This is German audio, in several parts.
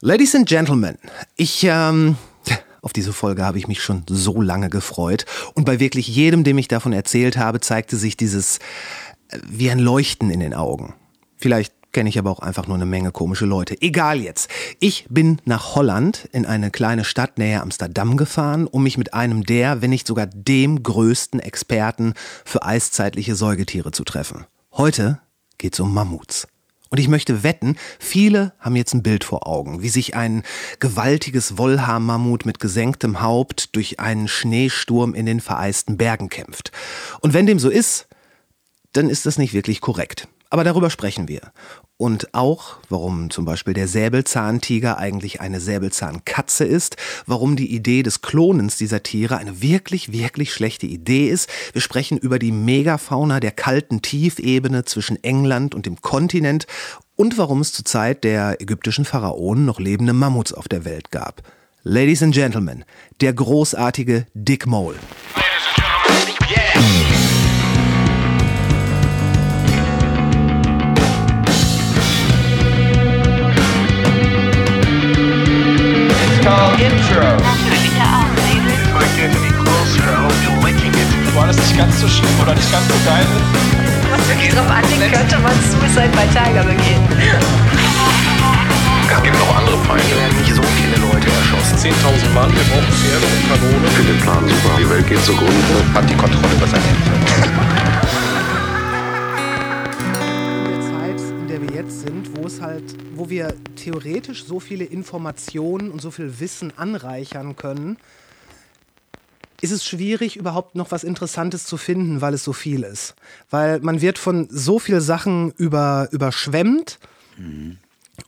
Ladies and Gentlemen, ich, ähm, auf diese Folge habe ich mich schon so lange gefreut. Und bei wirklich jedem, dem ich davon erzählt habe, zeigte sich dieses äh, wie ein Leuchten in den Augen. Vielleicht kenne ich aber auch einfach nur eine Menge komische Leute. Egal jetzt. Ich bin nach Holland in eine kleine Stadt näher Amsterdam gefahren, um mich mit einem der, wenn nicht sogar dem größten Experten für eiszeitliche Säugetiere zu treffen. Heute geht's um Mammuts. Und ich möchte wetten, viele haben jetzt ein Bild vor Augen, wie sich ein gewaltiges Wollhaarmammut mit gesenktem Haupt durch einen Schneesturm in den vereisten Bergen kämpft. Und wenn dem so ist, dann ist das nicht wirklich korrekt. Aber darüber sprechen wir. Und auch, warum zum Beispiel der Säbelzahntiger eigentlich eine Säbelzahnkatze ist, warum die Idee des Klonens dieser Tiere eine wirklich, wirklich schlechte Idee ist. Wir sprechen über die Megafauna der kalten Tiefebene zwischen England und dem Kontinent und warum es zur Zeit der ägyptischen Pharaonen noch lebende Mammuts auf der Welt gab. Ladies and Gentlemen, der großartige Dick Mole. Called Intro. War das nicht ganz so schlimm oder nicht ganz so geil? Was wirklich drauf anlegt, könnte man Suicide bei Tiger begehen. Es gibt noch andere Feinde. Hier werden nicht so viele Leute erschossen. 10.000 Mann, wir brauchen Pferde und Kanone. Ich finde den Plan super. Die Welt geht zugrunde. Hat die Kontrolle über sein Ende. Der wir jetzt sind, wo es halt, wo wir theoretisch so viele Informationen und so viel Wissen anreichern können, ist es schwierig, überhaupt noch was Interessantes zu finden, weil es so viel ist. Weil man wird von so vielen Sachen über, überschwemmt.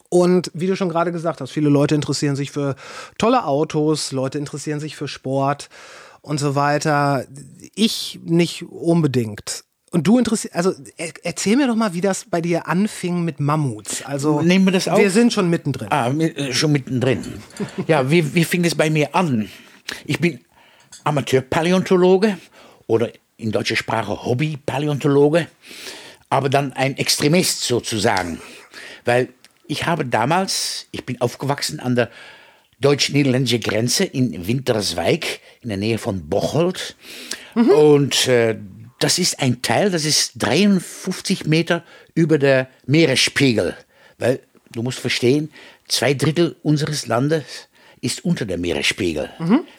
Und wie du schon gerade gesagt hast, viele Leute interessieren sich für tolle Autos, Leute interessieren sich für Sport und so weiter. Ich nicht unbedingt. Und du interessierst, also er, erzähl mir doch mal, wie das bei dir anfing mit Mammuts. Also Nehmen wir das auf? Wir sind schon mittendrin. Ah, äh, schon mittendrin. Ja, wie, wie fing es bei mir an? Ich bin Amateurpaläontologe oder in deutscher Sprache Hobbypaläontologe, aber dann ein Extremist sozusagen. Weil ich habe damals, ich bin aufgewachsen an der deutsch-niederländischen Grenze in Winterswijk in der Nähe von Bocholt. Und äh, das ist ein Teil, das ist 53 Meter über der Meeresspiegel. Weil, du musst verstehen, zwei Drittel unseres Landes ist unter der Meeresspiegel.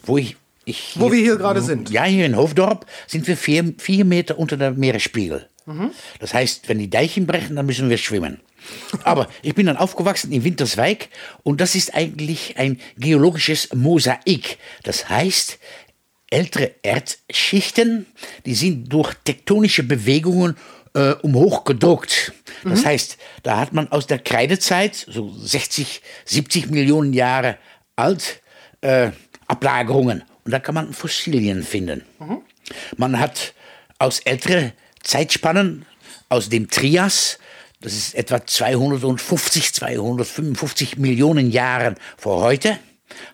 Wo ich, ich Wo wir hier gerade sind. Ja, hier in Hoofddorp sind wir vier, vier Meter unter der Meeresspiegel. Das heißt, wenn die Deichen brechen, dann müssen wir schwimmen. Aber ich bin dann aufgewachsen in Winterswijk und das ist eigentlich ein geologisches Mosaik. Das heißt, ältere Erdschichten, die sind durch tektonische Bewegungen äh, umhoch gedruckt. Das heißt, da hat man aus der Kreidezeit, so 60, 70 Millionen Jahre alt, äh, Ablagerungen. Und da kann man Fossilien finden. Man hat aus älteren Zeitspannen, aus dem Trias, das ist etwa 250, 255 Millionen Jahren vor heute,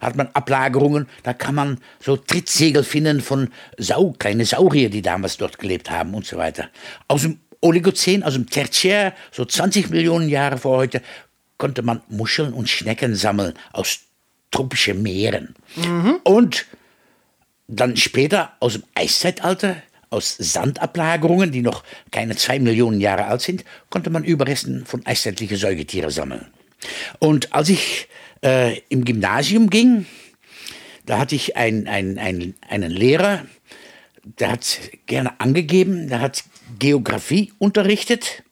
hat man Ablagerungen, da kann man so Trittsegel finden von Sau, kleine Saurier, die damals dort gelebt haben und so weiter. Aus dem Oligozän, aus dem Tertiär, so 20 Millionen Jahre vor heute, konnte man Muscheln und Schnecken sammeln aus tropischen Meeren. Und dann später aus dem Eiszeitalter, aus Sandablagerungen, die noch keine zwei Millionen Jahre alt sind, konnte man Überresten von eiszeitlichen Säugetieren sammeln. Und als ich äh, im Gymnasium ging, da hatte ich ein, ein, ein, einen Lehrer, der hat gerne angegeben, der hat Geografie unterrichtet.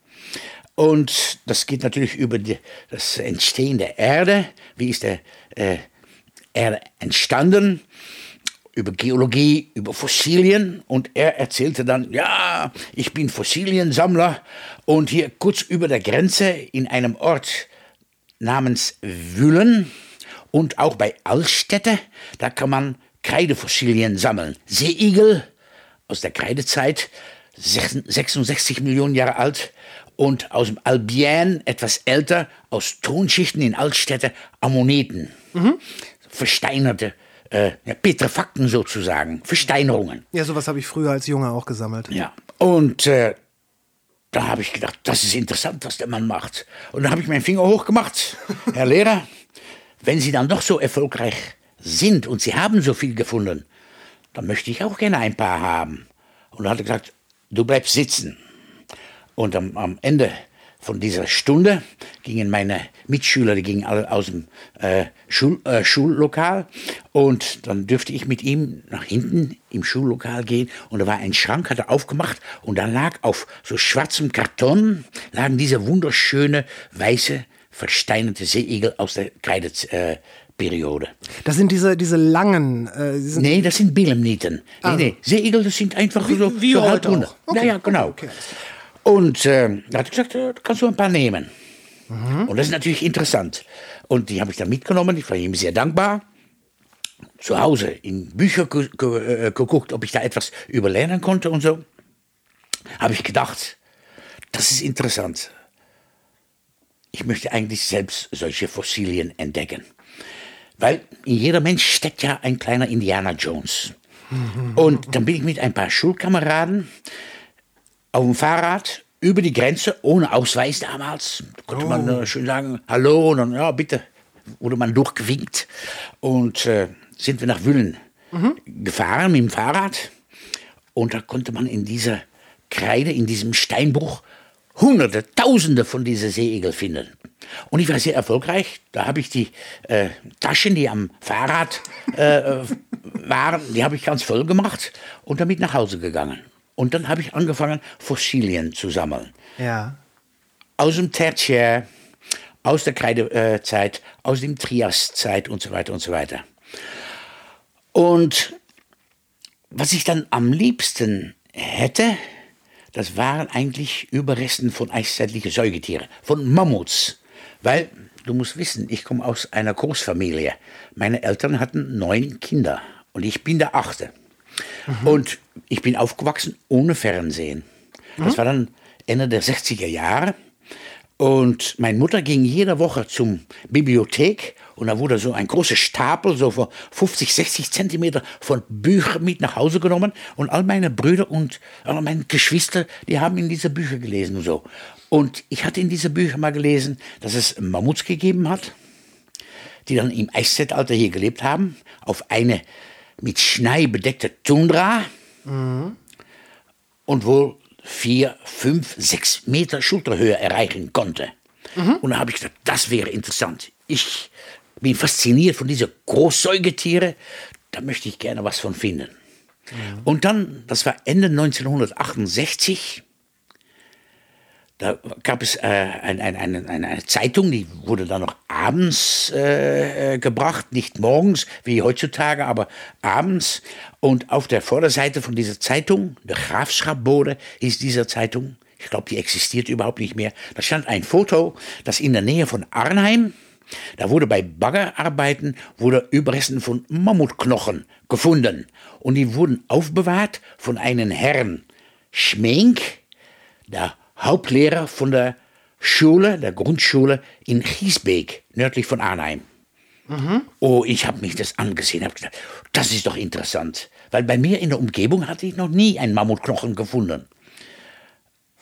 Und das geht natürlich über die, das Entstehen der Erde. Wie ist der äh, Erde entstanden? Über Geologie, über Fossilien. Und er erzählte dann, ja, ich bin Fossiliensammler. Und hier kurz über der Grenze in einem Ort namens Wühlen und auch bei Altstädte, da kann man Kreidefossilien sammeln. Seeigel aus der Kreidezeit, 66 Millionen Jahre alt. Und aus dem Albion, etwas älter, aus Tonschichten in Altstädte, Ammoniten. Versteinerte, äh, ja, Petrefakten sozusagen, Versteinerungen. Ja, sowas habe ich früher als Junge auch gesammelt. Ja. Und äh, da habe ich gedacht, das ist interessant, was der Mann macht. Und dann habe ich meinen Finger hochgemacht. Herr Lehrer, wenn Sie dann doch so erfolgreich sind und Sie haben so viel gefunden, dann möchte ich auch gerne ein paar haben. Und dann hat er gesagt, du bleibst sitzen. Und am, am Ende von dieser Stunde gingen meine Mitschüler, die gingen alle aus dem äh, Schul, äh, Schullokal und dann dürfte ich mit ihm nach hinten im Schullokal gehen und da war ein Schrank, hat er aufgemacht und da lag auf so schwarzem Karton lagen diese wunderschöne weiße versteinerte Seeigel aus der Kreideperiode. Äh, Periode. Das sind diese, diese langen. Äh, die sind Nee, das sind Billemnieten. Nee, nee, Seeigel, das sind einfach Wie- so, wie so auch. Okay, Ja, ja, genau. okay. Und äh, da hat er gesagt, äh, kannst du ein paar nehmen. Und das ist natürlich interessant. Und die habe ich dann mitgenommen. Ich war ihm sehr dankbar. Zu Hause in Bücher äh, geguckt, ob ich da etwas überlernen konnte und so. Habe ich gedacht, das ist interessant. Ich möchte eigentlich selbst solche Fossilien entdecken. Weil in jeder Mensch steckt ja ein kleiner Indiana Jones. Und dann bin ich mit ein paar Schulkameraden auf dem Fahrrad über die Grenze, ohne Ausweis damals. Da konnte man äh, schön sagen, hallo, und dann, ja, bitte, wurde man durchgewinkt. Und äh, sind wir nach Wüllen gefahren mit dem Fahrrad. Und da konnte man in dieser Kreide, in diesem Steinbruch, Hunderte, Tausende von diesen Seeigel finden. Und ich war sehr erfolgreich. Da habe ich die äh, Taschen, die am Fahrrad äh, waren, die habe ich ganz voll gemacht und damit nach Hause gegangen. Und dann habe ich angefangen, Fossilien zu sammeln. ja. Aus dem Tertiär, aus der Kreidezeit, aus dem Triaszeit und so weiter und so weiter. Und was ich dann am liebsten hätte, das waren eigentlich Überresten von eiszeitlichen Säugetieren, von Mammuts. Weil, du musst wissen, ich komme aus einer Großfamilie. Meine Eltern hatten neun Kinder und ich bin der achte. Und ich bin aufgewachsen ohne Fernsehen. Das war dann Ende der 60er Jahre. Und meine Mutter ging jede Woche zum Bibliothek und da wurde so ein großer Stapel, so von 50, 60 Zentimeter von Büchern mit nach Hause genommen. Und all meine Brüder und alle meine Geschwister, die haben in diese Bücher gelesen und so. Und ich hatte in diese Bücher mal gelesen, dass es Mammuts gegeben hat, die dann im Eiszeitalter hier gelebt haben, auf eine mit Schnee bedeckte Tundra und wohl vier, fünf, sechs Meter Schulterhöhe erreichen konnte. Und da habe ich gedacht, das wäre interessant. Ich bin fasziniert von diesen Großsäugetiere, da möchte ich gerne was von finden. Und dann, das war Ende 1968, da gab es äh, ein, ein, ein, eine, Zeitung, die wurde dann noch abends äh, äh, gebracht, nicht morgens wie heutzutage, aber abends. Und auf der Vorderseite von dieser Zeitung, der Grafschapbode ist dieser Zeitung, ich glaube, die existiert überhaupt nicht mehr, da stand ein Foto, das in der Nähe von Arnheim, da wurde bei Baggerarbeiten wurde Überresten von Mammutknochen gefunden. Und die wurden aufbewahrt von einem Herrn Schmenk, der Hauptlehrer von der Schule, der Grundschule in Giesbeek, nördlich von Arnheim. Oh, ich habe mich das angesehen, habe gedacht, das ist doch interessant. Weil bei mir in der Umgebung hatte ich noch nie einen Mammutknochen gefunden.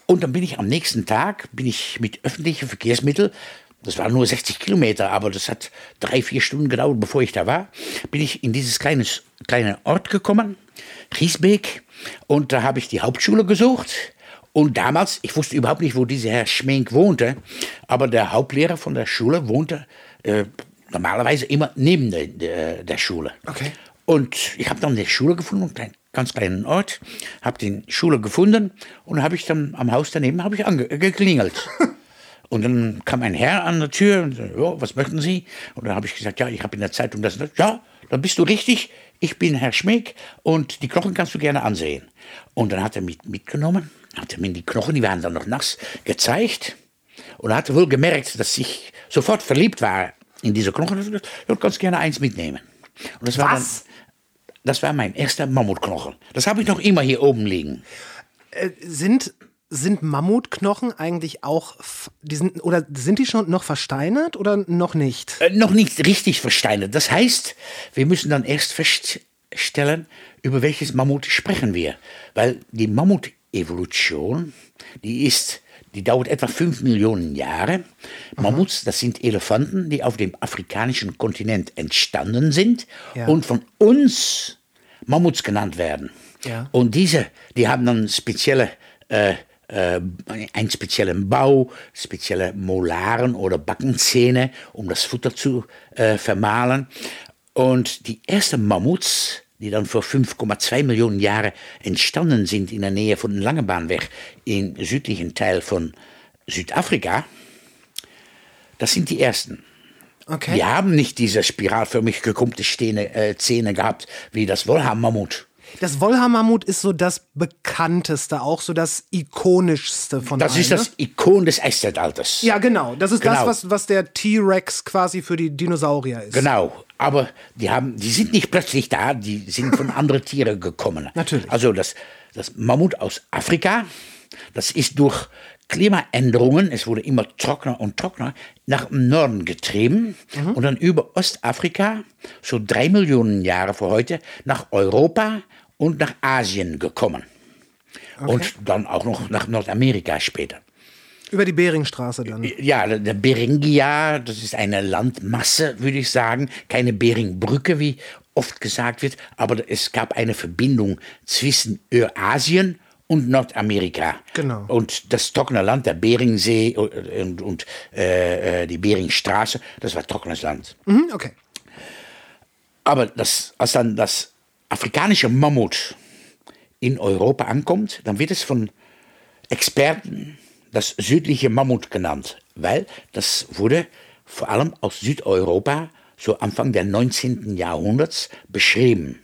Und dann bin ich am nächsten Tag, bin ich mit öffentlichen Verkehrsmitteln, das waren nur 60 Kilometer, aber das hat drei, vier Stunden gedauert, bevor ich da war, bin ich in dieses kleine, kleine Ort gekommen, Giesbeek, und da habe ich die Hauptschule gesucht. Und damals, ich wusste überhaupt nicht, wo dieser Herr Schmenk wohnte, aber der Hauptlehrer von der Schule wohnte äh, normalerweise immer neben der, der, der Schule. Okay. Und ich habe dann die Schule gefunden, einen kleinen, ganz kleinen Ort, habe die Schule gefunden und habe ich dann am Haus daneben habe ich ange- geklingelt. Und dann kam ein Herr an der Tür und sagte, ja, was möchten Sie? Und dann habe ich gesagt, ja, ich habe in der Zeitung das das. Ja, dann bist du richtig. Ich bin Herr Schmeck und die Knochen kannst du gerne ansehen. Und dann hat er mich mitgenommen, hat er mir die Knochen, die waren dann noch nass, gezeigt. Und er hatte wohl gemerkt, dass ich sofort verliebt war in diese Knochen. Und hat gesagt, du kannst gerne eins mitnehmen. Und das war Was? dann, das war mein erster Mammutknochen. Das habe ich noch immer hier oben liegen. Sind, sind Mammutknochen eigentlich auch, die sind, oder sind die schon noch versteinert oder noch nicht? Äh, noch nicht richtig versteinert. Das heißt, wir müssen dann erst feststellen, über welches Mammut sprechen wir. Weil die Mammutevolution, die ist die dauert etwa 5 Millionen Jahre. Mammuts, das sind Elefanten, die auf dem afrikanischen Kontinent entstanden sind Ja. und von uns Mammuts genannt werden. Ja. Und diese, die haben dann spezielle, äh, äh, einen speziellen Bau, spezielle Molaren oder Backenzähne, um das Futter zu äh, vermahlen. Und die ersten Mammuts, die dann vor 5,2 Millionen Jahren entstanden sind in der Nähe von Langebahnweg im südlichen Teil von Südafrika, das sind die ersten. Okay. Die haben nicht diese spiralförmig gekrümmte Stehne, äh, Zähne gehabt wie das Wollhaar-Mammut. Das Wollhaar-Mammut ist so das bekannteste, auch so das ikonischste von Das allen. ist das ne? Ikon des Eiszeitalters. Ja, genau. Das ist das, Genau. was, was der T-Rex quasi für die Dinosaurier ist. Genau. Aber die, haben, die sind nicht plötzlich da, die sind von anderen Tieren gekommen. Natürlich. Also das, das Mammut aus Afrika, das ist durch Klimaänderungen, es wurde immer trockener und trockener, nach dem Norden getrieben und dann über Ostafrika, so drei Millionen Jahre vor heute, nach Europa und nach Asien gekommen. Und dann auch noch nach Nordamerika später. Über die Beringstraße dann. Ja, der- Beringia, das ist eine Landmasse, würde ich sagen. Keine Beringbrücke, wie oft gesagt wird, aber es gab eine Verbindung zwischen Eurasien und Nordamerika. Genau. Und das trockene Land, der Beringsee und, und äh, äh, die Beringstraße, das war trockenes Land. Mhm, okay. Aber das, als dann das afrikanische Mammut in Europa ankommt, dann wird es von Experten das südliche Mammut genannt, weil das wurde vor allem aus Südeuropa so Anfang der 19. Jahrhunderts beschrieben.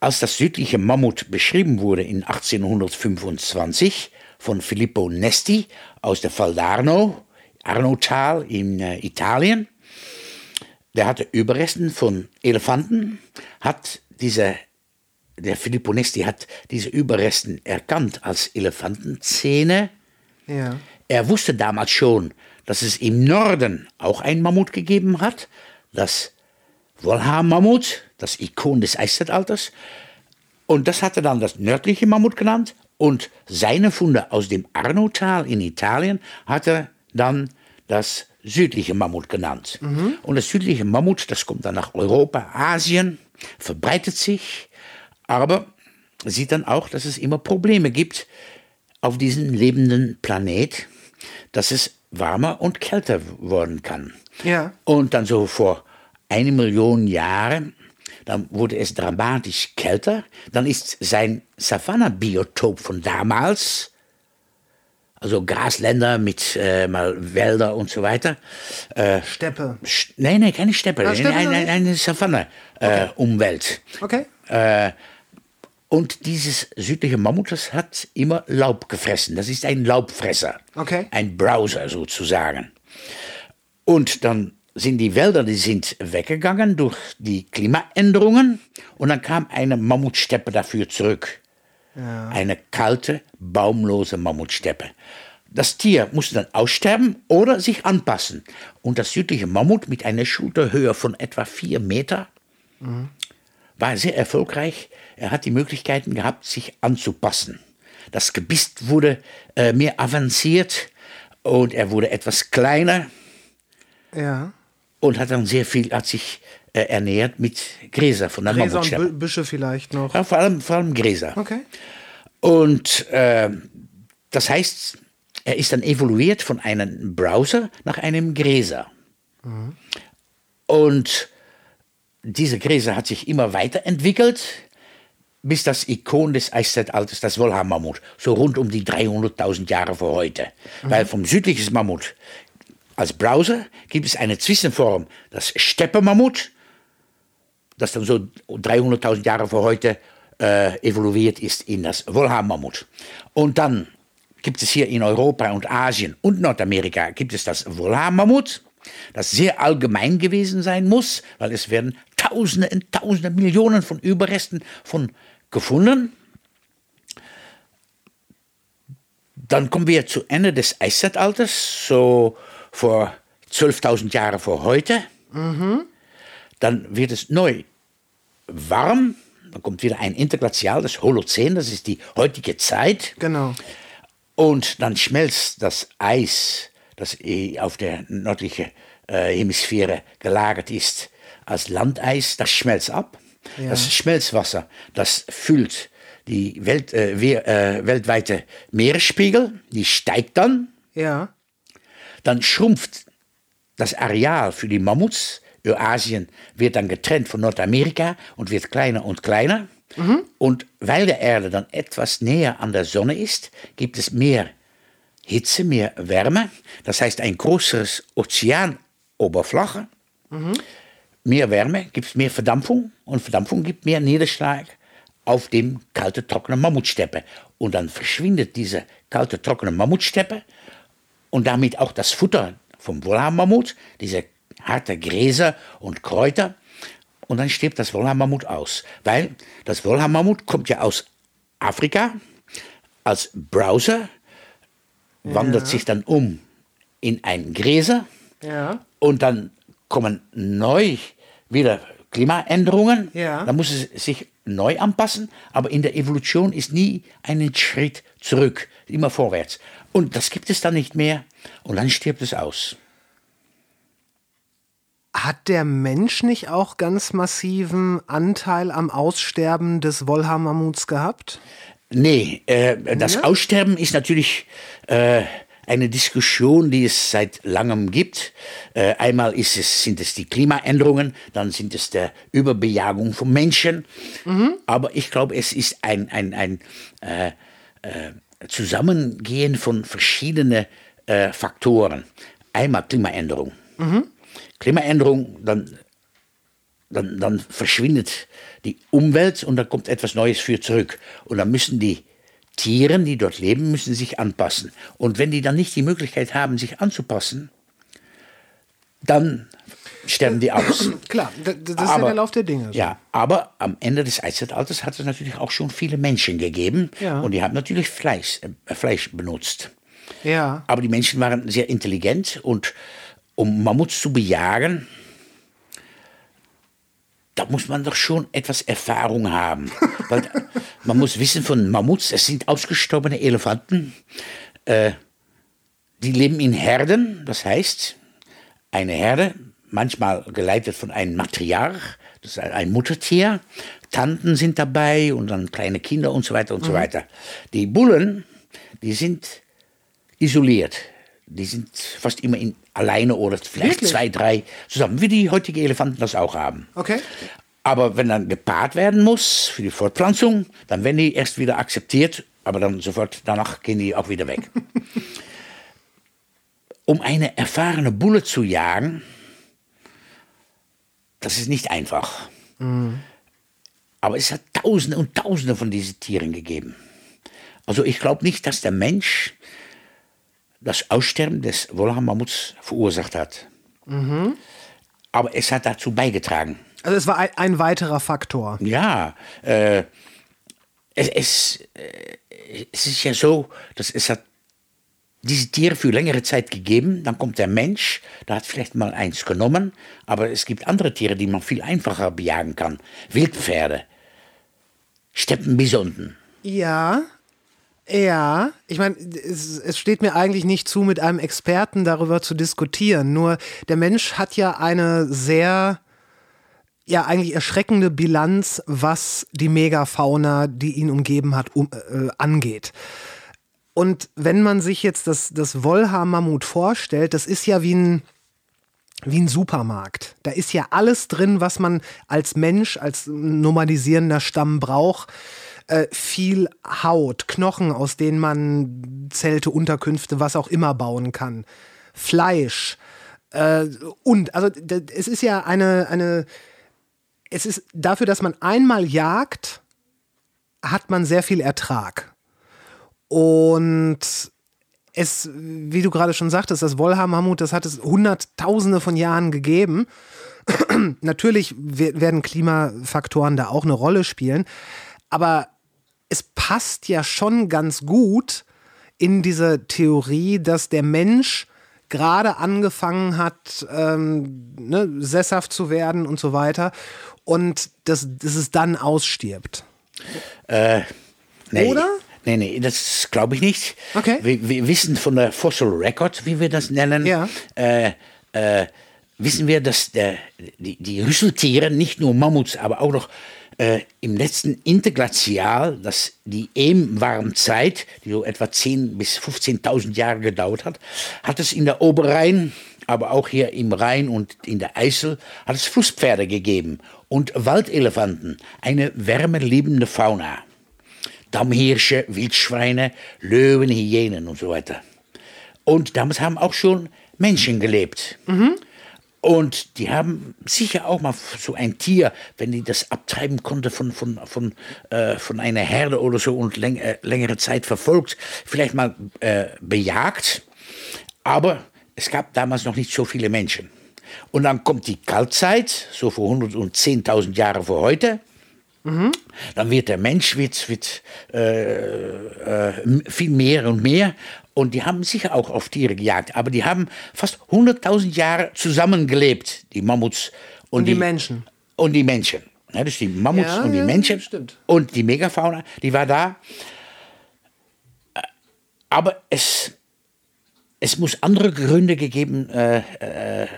Als das südliche Mammut beschrieben wurde in 1825 von Filippo Nesti aus der Val d'Arno, Arnotal in äh, Italien, der hatte Überresten von Elefanten, hat diese, der Filippo Nesti hat diese Überresten erkannt als Elefantenzähne. Ja. Er wusste damals schon, dass es im Norden auch ein Mammut gegeben hat, das Wollhaar-Mammut, das Ikon des Eiszeitalters. Und das hat er dann das nördliche Mammut genannt. Und seine Funde aus dem Arnotal in Italien hat er dann das südliche Mammut genannt. Und das südliche Mammut, das kommt dann nach Europa, Asien, verbreitet sich, aber sieht dann auch, dass es immer Probleme gibt auf diesem lebenden Planet, dass es warmer und kälter worden kann. Ja. Und dann so vor eine Million Jahren, dann wurde es dramatisch kälter. Dann ist sein Savanna-Biotop von damals, also Grasländer mit äh, mal Wälder und so weiter. Äh, Steppe. Sch- Nein, nein, keine Steppe, Ah, Steppe eine, eine, eine Savanne-Umwelt. Okay. Und dieses südliche Mammut, das hat immer Laub gefressen. Das ist ein Laubfresser. Okay. Ein Browser sozusagen. Und dann sind die Wälder, die sind weggegangen durch die Klimaänderungen. Und dann kam eine Mammutsteppe dafür zurück. Eine kalte, baumlose Mammutsteppe. Das Tier musste dann aussterben oder sich anpassen. Und das südliche Mammut mit einer Schulterhöhe von etwa vier Meter war sehr erfolgreich. Er hat die Möglichkeiten gehabt, sich anzupassen. Das Gebiss wurde äh, mehr avanciert und er wurde etwas kleiner Ja. und hat dann sehr viel, hat sich äh, ernährt mit Gräser von der Gräser und Mammutsteppe. Bü- Büsche vielleicht noch. Ja, vor, allem, vor allem Gräser. Okay. Und äh, das heißt, er ist dann evoluiert von einem Browser nach einem Gräser. Und diese Gräser hat sich immer weiterentwickelt, bis das Ikon des Eiszeitalters, das Wollhaar-Mammut, so rund um die 300.000 Jahre vor heute. Weil vom südlichen Mammut als Browser gibt es eine Zwischenform, das Steppe-Mammut, das dann so 300.000 Jahre vor heute äh, evoluiert ist in das Wollhaar-Mammut. Und dann gibt es hier in Europa und Asien und Nordamerika gibt es das Wollhaar-Mammut, das sehr allgemein gewesen sein muss, weil es werden Tausende und Tausende, Millionen von Überresten von gefunden. Dann kommen wir zu Ende des Eiszeitalters, so vor 12.000 Jahren vor heute. Dann wird es neu warm, dann kommt wieder ein Interglazial, das Holozän, das ist die heutige Zeit. Genau. Und dann schmelzt das Eis, das eh auf der nördlichen äh, Hemisphäre gelagert ist, als Landeis, das schmelzt ab. Das Schmelzwasser, das füllt die Welt, äh, we- äh, weltweite Meeresspiegel, die steigt dann. Ja. Dann schrumpft das Areal für die Mammuts. Eurasien wird dann getrennt von Nordamerika und wird kleiner und kleiner. Und weil der Erde dann etwas näher an der Sonne ist, gibt es mehr Hitze, mehr Wärme. Das heißt, ein größeres Ozeanoberfläche. Mehr Wärme gibt mehr Verdampfung und Verdampfung gibt mehr Niederschlag auf dem kalte, trockene Mammutsteppe. Und dann verschwindet diese kalte, trockene Mammutsteppe und damit auch das Futter vom Wollhaarmammut, diese harte Gräser und Kräuter. Und dann stirbt das Wollhaarmammut aus. Weil das Wollhaarmammut kommt ja aus Afrika als Browser, wandert sich dann um in ein Gräser Ja. und dann kommen neu wieder Klimaänderungen. Ja. Da muss es sich neu anpassen, aber in der Evolution ist nie einen Schritt zurück, immer vorwärts. Und das gibt es dann nicht mehr und dann stirbt es aus. Hat der Mensch nicht auch ganz massiven Anteil am Aussterben des Wollhaar-Mammuts gehabt? Nee, äh, das Aussterben ist natürlich äh, eine Diskussion, die es seit langem gibt. Äh, einmal ist es, sind es die Klimaänderungen, dann sind es der Überbejagung von Menschen. Aber ich glaube, es ist ein, ein, ein äh, äh, Zusammengehen von verschiedenen äh, Faktoren. Einmal Klimaänderung. Klimaänderung, dann dann, dann verschwindet die Umwelt und dann kommt etwas Neues für zurück. Und dann müssen die Tiere, die dort leben, müssen sich anpassen. Und wenn die dann nicht die Möglichkeit haben, sich anzupassen, dann sterben die aus. Klar, das ist ja der Lauf der Dinge. so. Ja, aber am Ende des Eiszeitalters hat es natürlich auch schon viele Menschen gegeben. Ja. Und die haben natürlich Fleisch, äh, Fleisch benutzt. Ja. Aber die Menschen waren sehr intelligent und um Mammuts zu bejagen, da muss man doch schon etwas Erfahrung haben. Weil man muss wissen von Mammuts, es sind ausgestorbene Elefanten, äh, die leben in Herden, das heißt, eine Herde, manchmal geleitet von einem Matriarch, das ist ein- ein Muttertier, Tanten sind dabei und dann kleine Kinder und so weiter und so weiter. Die Bullen, die sind isoliert. Die sind fast immer in, alleine oder vielleicht Wirklich? zwei, drei zusammen, wie die heutigen Elefanten das auch haben. Okay. Aber wenn dann gepaart werden muss für die Fortpflanzung, dann werden die erst wieder akzeptiert, aber dann sofort danach gehen die auch wieder weg. um eine erfahrene Bulle zu jagen, das ist nicht einfach. Aber es hat Tausende und Tausende von diesen Tieren gegeben. Also ich glaube nicht, dass der Mensch das Aussterben des Wollhaar-Mammuts verursacht hat. Aber es hat dazu beigetragen. Also es war ein, ein weiterer Faktor. Ja, äh, es, es, äh, es ist ja so, dass es hat diese Tiere für längere Zeit gegeben, dann kommt der Mensch, da hat vielleicht mal eins genommen, aber es gibt andere Tiere, die man viel einfacher bejagen kann. Wildpferde, Steppenbisonden. Ja. Ja, ich meine, es, es steht mir eigentlich nicht zu, mit einem Experten darüber zu diskutieren. Nur der Mensch hat ja eine sehr, ja, eigentlich erschreckende Bilanz, was die Megafauna, die ihn umgeben hat, um, äh, angeht. Und wenn man sich jetzt das, das Wollhaar-Mammut vorstellt, das ist ja wie ein, wie ein Supermarkt. Da ist ja alles drin, was man als Mensch, als nomadisierender Stamm braucht. Äh, viel Haut, Knochen, aus denen man Zelte, Unterkünfte, was auch immer bauen kann. Fleisch. Äh, und, also es ist ja eine, eine, es ist dafür, dass man einmal jagt, hat man sehr viel Ertrag. Und es, wie du gerade schon sagtest, das Wollhaar-Mammut, das hat es hunderttausende von Jahren gegeben. Natürlich we- werden Klimafaktoren da auch eine Rolle spielen, aber es passt ja schon ganz gut in diese Theorie, dass der Mensch gerade angefangen hat, ähm, ne, sesshaft zu werden und so weiter. Und dass, dass es dann ausstirbt. Nee, Oder? Nee, nee, das glaube ich nicht. Okay. Wir, wir wissen von der Fossil Record, wie wir das nennen, Ja. äh, äh, wissen wir, dass der, die, die Rüsseltiere, nicht nur Mammuts, aber auch noch äh, im letzten Interglazial, das die Ehm-Warmzeit, die so etwa 10.000 bis 15.000 Jahre gedauert hat, hat es in der Oberrhein, aber auch hier im Rhein und in der Eisel, hat es Flusspferde gegeben und Waldelefanten, eine wärmeliebende Fauna. Dammhirsche, Wildschweine, Löwen, Hyänen und so weiter. Und damals haben auch schon Menschen gelebt. Und die haben sicher auch mal so ein Tier, wenn die das abtreiben konnte von, von, von, äh, von einer Herde oder so und läng äh, längere Zeit verfolgt, vielleicht mal äh, bejagt. Aber es gab damals noch nicht so viele Menschen. Und dann kommt die Kaltzeit, so vor 110.000 Jahren vor heute. Dann wird der Mensch wird, wird, äh, äh, viel mehr und mehr. Und die haben sicher auch auf Tiere gejagt. Aber die haben fast 100.000 Jahre zusammengelebt, die Mammuts und, Und die Menschen. Und die Menschen. Ja, das die Mammuts Ja, und die ja, Menschen. stimmt. Und die Megafauna, die war da. Aber es, es muss andere Gründe gegeben, äh, äh,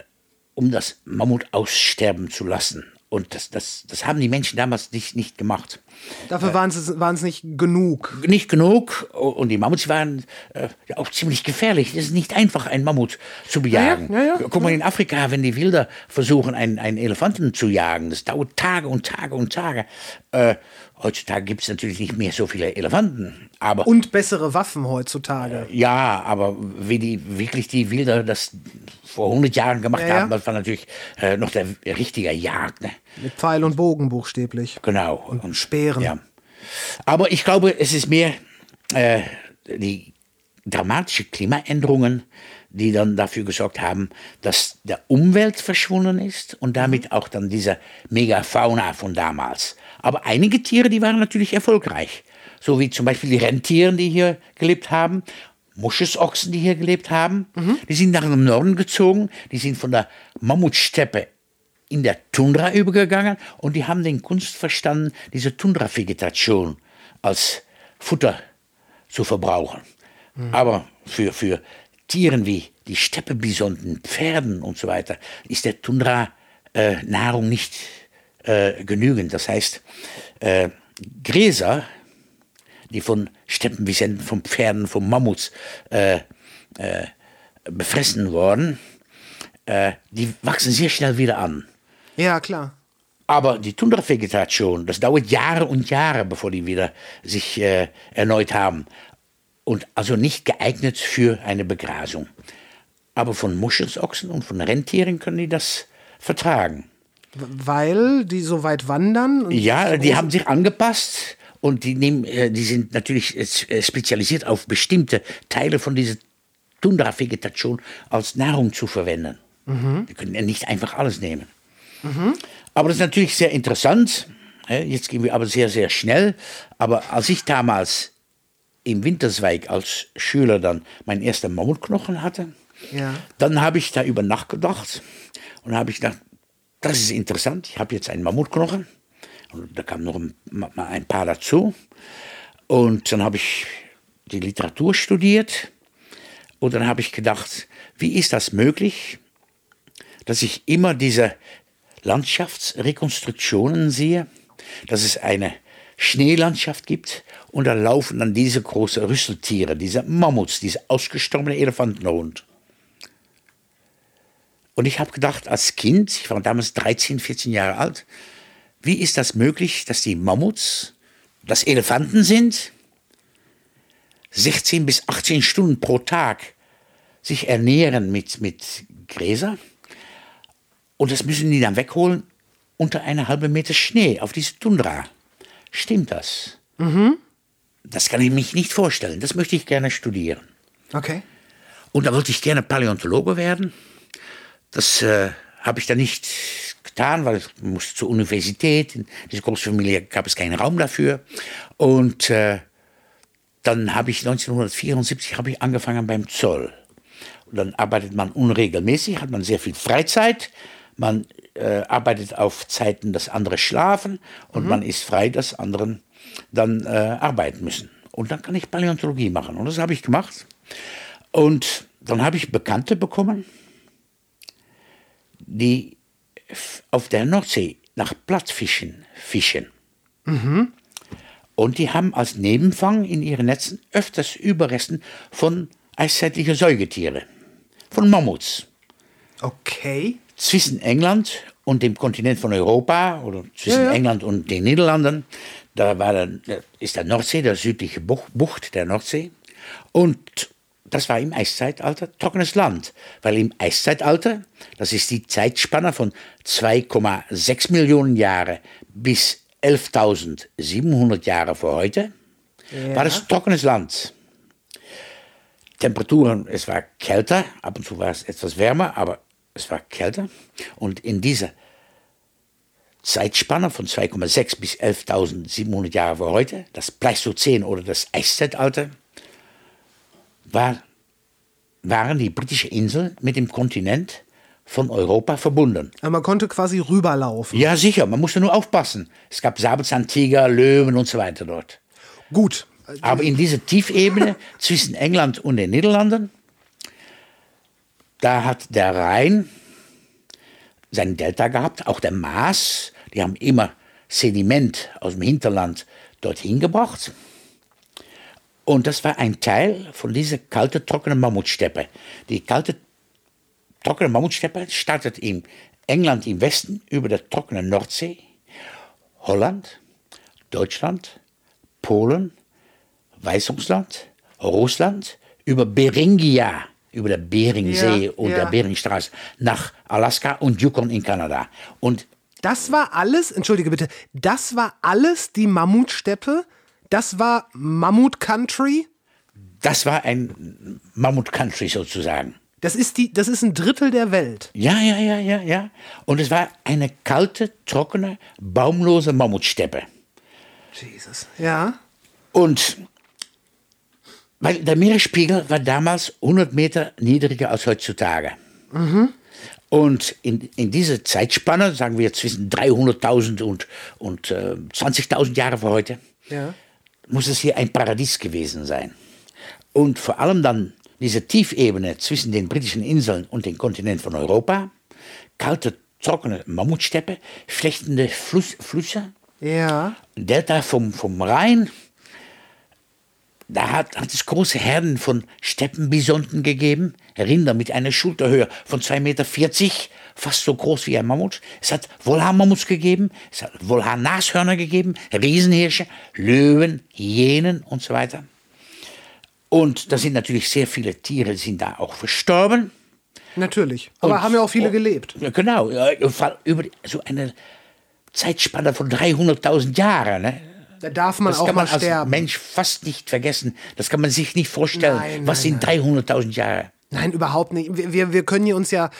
um das Mammut aussterben zu lassen. Und das, das, das haben die Menschen damals nicht, nicht gemacht. Dafür waren es waren es nicht genug. Nicht genug und die Mammuts waren äh, auch ziemlich gefährlich. Es ist nicht einfach, einen Mammut zu bejagen. Ja, ja, ja, Guck mal in Afrika, wenn die Wilder versuchen, einen, einen Elefanten zu jagen, das dauert Tage und Tage und Tage. Äh, heutzutage gibt es natürlich nicht mehr so viele Elefanten, aber Und bessere Waffen heutzutage. ja, aber wie die wirklich die Wilder das vor 100 Jahren gemacht haben, das war natürlich äh, noch der richtige Jagd. Ne? Mit Pfeil und Bogen buchstäblich. Genau. Und Speeren. Ja. Aber ich glaube, es ist mehr äh, die dramatische Klimaänderungen, die dann dafür gesorgt haben, dass der Umwelt verschwunden ist und damit auch dann diese Megafauna von damals. Aber einige Tiere, die waren natürlich erfolgreich. So wie zum Beispiel die Rentieren, die hier gelebt haben. Moschusochsen, die hier gelebt haben. Die sind nach dem Norden gezogen. Die sind von der Mammutsteppe in der Tundra übergegangen und die haben den Kunst verstanden, diese Tundra-Vegetation als Futter zu verbrauchen. Aber für, für Tieren wie die Steppebisonten, Pferden und so weiter ist der Tundra-Nahrung nicht äh, genügend. Das heißt, äh, Gräser, die von Steppenbisonten, von Pferden, von Mammuts äh, äh, befressen worden, äh, die wachsen sehr schnell wieder an. Ja, klar. Aber die Tundra-Vegetation, das dauert Jahre und Jahre, bevor die wieder sich äh, erneut haben. Und also nicht geeignet für eine Begrasung. Aber von Muschelsochsen und von Rentieren können die das vertragen. Weil die so weit wandern. Ja, die haben sich angepasst und die, nehmen, äh, die sind natürlich äh, spezialisiert auf bestimmte Teile von dieser Tundra-Vegetation als Nahrung zu verwenden. Die können ja nicht einfach alles nehmen. Aber das ist natürlich sehr interessant. Jetzt gehen wir aber sehr, sehr schnell. Aber als ich damals im Winterswijk als Schüler dann meinen ersten Mammutknochen hatte, Ja. dann habe ich darüber nachgedacht und habe ich gedacht, das ist interessant, ich habe jetzt einen Mammutknochen und da kamen noch ein, ein paar dazu und dann habe ich die Literatur studiert und dann habe ich gedacht, wie ist das möglich, dass ich immer diese Landschaftsrekonstruktionen sehe, dass es eine Schneelandschaft gibt und da laufen dann diese großen Rüsseltiere, diese Mammuts, diese ausgestorbene Elefantenhund. Und ich habe gedacht, als Kind, ich war damals 13, 14 Jahre alt, wie ist das möglich, dass die Mammuts, das Elefanten sind, 16 bis 18 Stunden pro Tag sich ernähren mit, mit Gräser und das müssen die dann wegholen unter einer halben Meter Schnee auf diese Tundra. Stimmt das? Das kann ich mich nicht vorstellen. Das möchte ich gerne studieren. Okay. Und da wollte ich gerne Paläontologe werden. Das äh, habe ich dann nicht getan, weil ich musste zur Universität. In dieser großen Familie gab es keinen Raum dafür. Und äh, dann habe ich 1974 habe ich angefangen beim Zoll. Und dann arbeitet man unregelmäßig, hat man sehr viel Freizeit. Man äh, arbeitet auf Zeiten, dass andere schlafen und man ist frei, dass anderen dann äh, arbeiten müssen. Und dann kann ich Paläontologie machen. Und das habe ich gemacht. Und dann habe ich Bekannte bekommen, die auf der Nordsee nach Plattfischen fischen. Und die haben als Nebenfang in ihren Netzen öfters Überresten von eiszeitlichen Säugetieren, von Mammuts Okay. Zwischen England und dem Kontinent von Europa oder zwischen Ja, ja. England und den Niederlanden, da war dann, da ist der Nordsee, der südliche Buch- Bucht der Nordsee. Und das war im Eiszeitalter trockenes Land, weil im Eiszeitalter, das ist die Zeitspanne von 2,6 Millionen Jahre bis 11.700 Jahre vor heute, war das trockenes Land. Temperaturen, es war kälter, ab und zu war es etwas wärmer, aber es war kälter. Und in dieser Zeitspanne von 2,6 bis 11.700 Jahre vor heute, das Pleistozän oder das Eiszeitalter, war, waren die britischen Inseln mit dem Kontinent von Europa verbunden. Aber man konnte quasi rüberlaufen. Ja, sicher, man musste nur aufpassen. Es gab Säbelzahntiger, Löwen und so weiter dort. Gut. Aber in dieser Tiefebene zwischen England und den Niederlanden, da hat der Rhein sein Delta gehabt, auch der Maas. Die haben immer Sediment aus dem Hinterland dorthin gebracht. Und das war ein Teil von dieser kalten, trockenen Mammutsteppe. Die kalte, trockene Mammutsteppe startet in England im Westen über der trockenen Nordsee, Holland, Deutschland, Polen, Weißrussland, Russland, über Beringia, über der Beringsee Ja, und ja. der Beringstraße nach Alaska und Yukon in Kanada. Und Das war alles, entschuldige bitte, das war alles die Mammutsteppe? Das war Mammut Country? das war ein Mammut-Country sozusagen. Das ist, die, das ist ein Drittel der Welt. Ja, ja, ja, ja, ja. Und es war eine kalte, trockene, baumlose Mammutsteppe. Jesus. Ja. Und weil der Meeresspiegel war damals 100 Meter niedriger als heutzutage. Und in, in dieser Zeitspanne, sagen wir zwischen 300.000 und, und äh, 20.000 Jahre vor heute, Ja. muss es hier ein Paradies gewesen sein. Und vor allem dann diese Tiefebene zwischen den britischen Inseln und dem Kontinent von Europa, kalte, trockene Mammutsteppe, flechtende Fluss, Flüsse, Ja. Delta vom, vom Rhein, da hat, hat es große Herden von Steppenbisonten gegeben, Rinder mit einer Schulterhöhe von 2,40 Meter, fast so groß wie ein Mammut. Es hat Wollhaarmammuts gegeben, es hat Wollhaarnashörner gegeben, Riesenhirsche, Löwen, Hyänen und so weiter. Und da sind natürlich sehr viele Tiere, sind da auch verstorben. Natürlich. Aber Und- haben ja auch viele oh, gelebt. Ja, genau, über so eine Zeitspanne von 300.000 Jahren. Ne? Da darf man Das auch kann mal man als sterben. Mensch fast nicht vergessen. Das kann man sich nicht vorstellen. Nein, Was nein, sind 300.000 Jahre? Nein, überhaupt nicht. Wir, wir, können hier uns ja.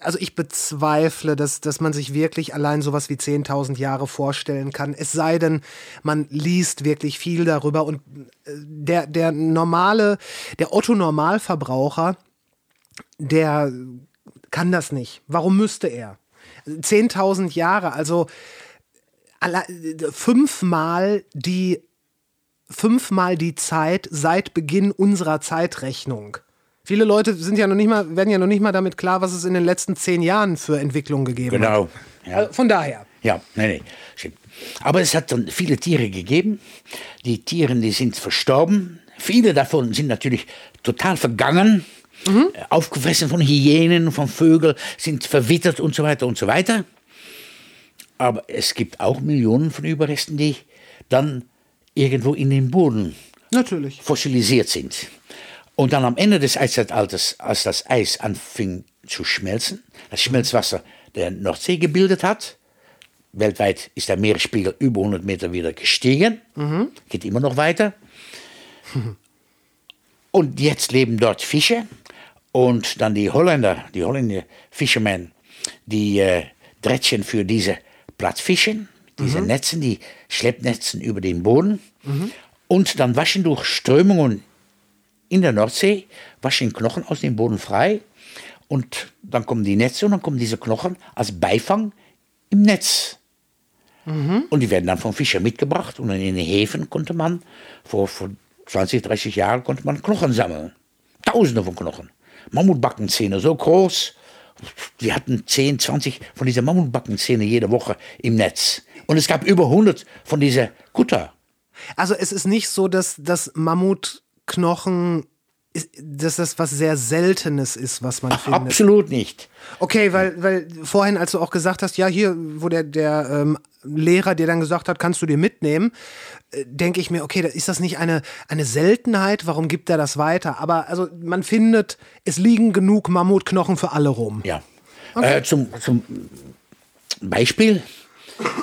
Also ich bezweifle, dass, dass man sich wirklich allein sowas wie 10.000 Jahre vorstellen kann. Es sei denn, man liest wirklich viel darüber und äh, der, der normale, der Otto-Normalverbraucher, der kann das nicht. Warum müsste er? 10.000 Jahre, also fünfmal die fünfmal die Zeit seit Beginn unserer Zeitrechnung. Viele Leute sind ja noch nicht mal, werden ja noch nicht mal damit klar, was es in den letzten zehn Jahren für Entwicklungen gegeben Genau. hat. Ja. Also von daher. Ja, nee, nee. stimmt. Aber es hat dann viele Tiere gegeben. Die Tiere, die sind verstorben. Viele davon sind natürlich total vergangen, äh, aufgefressen von Hyänen, von Vögeln, sind verwittert und so weiter und so weiter. Aber es gibt auch Millionen von Überresten, die dann irgendwo in den Boden Natürlich. fossilisiert sind. Und dann am Ende des Eiszeitalters, als das Eis anfing zu schmelzen, das Schmelzwasser der Nordsee gebildet hat, weltweit ist der Meeresspiegel über 100 Meter wieder gestiegen, geht immer noch weiter. Und jetzt leben dort Fische und dann die Holländer, die Holländer Fishermen, die äh, dretschen für diese Plattfischen, diese Netzen, die Schleppnetzen über den Boden und dann waschen durch Strömungen in der Nordsee, waschen Knochen aus dem Boden frei und dann kommen die Netze und dann kommen diese Knochen als Beifang im Netz. Und die werden dann vom Fischer mitgebracht und in den Häfen konnte man, vor, vor 20, 30 Jahren konnte man Knochen sammeln. Tausende von Knochen. Mammutbackenzähne, so groß. Die hatten 10, 20 von dieser Mammutbackenzähne jede Woche im Netz. Und es gab über 100 von dieser Kutter. Also es ist nicht so, dass das Mammutknochen, dass das was sehr Seltenes ist, was man findet. Absolut nicht. Okay, weil, weil vorhin, als du auch gesagt hast, ja, hier, wo der, der ähm, Lehrer dir dann gesagt hat, kannst du dir mitnehmen, denke ich mir, okay, ist das nicht eine, eine Seltenheit? Warum gibt er das weiter? Aber also man findet, es liegen genug Mammutknochen für alle rum. Ja. Äh, zum, zum Beispiel,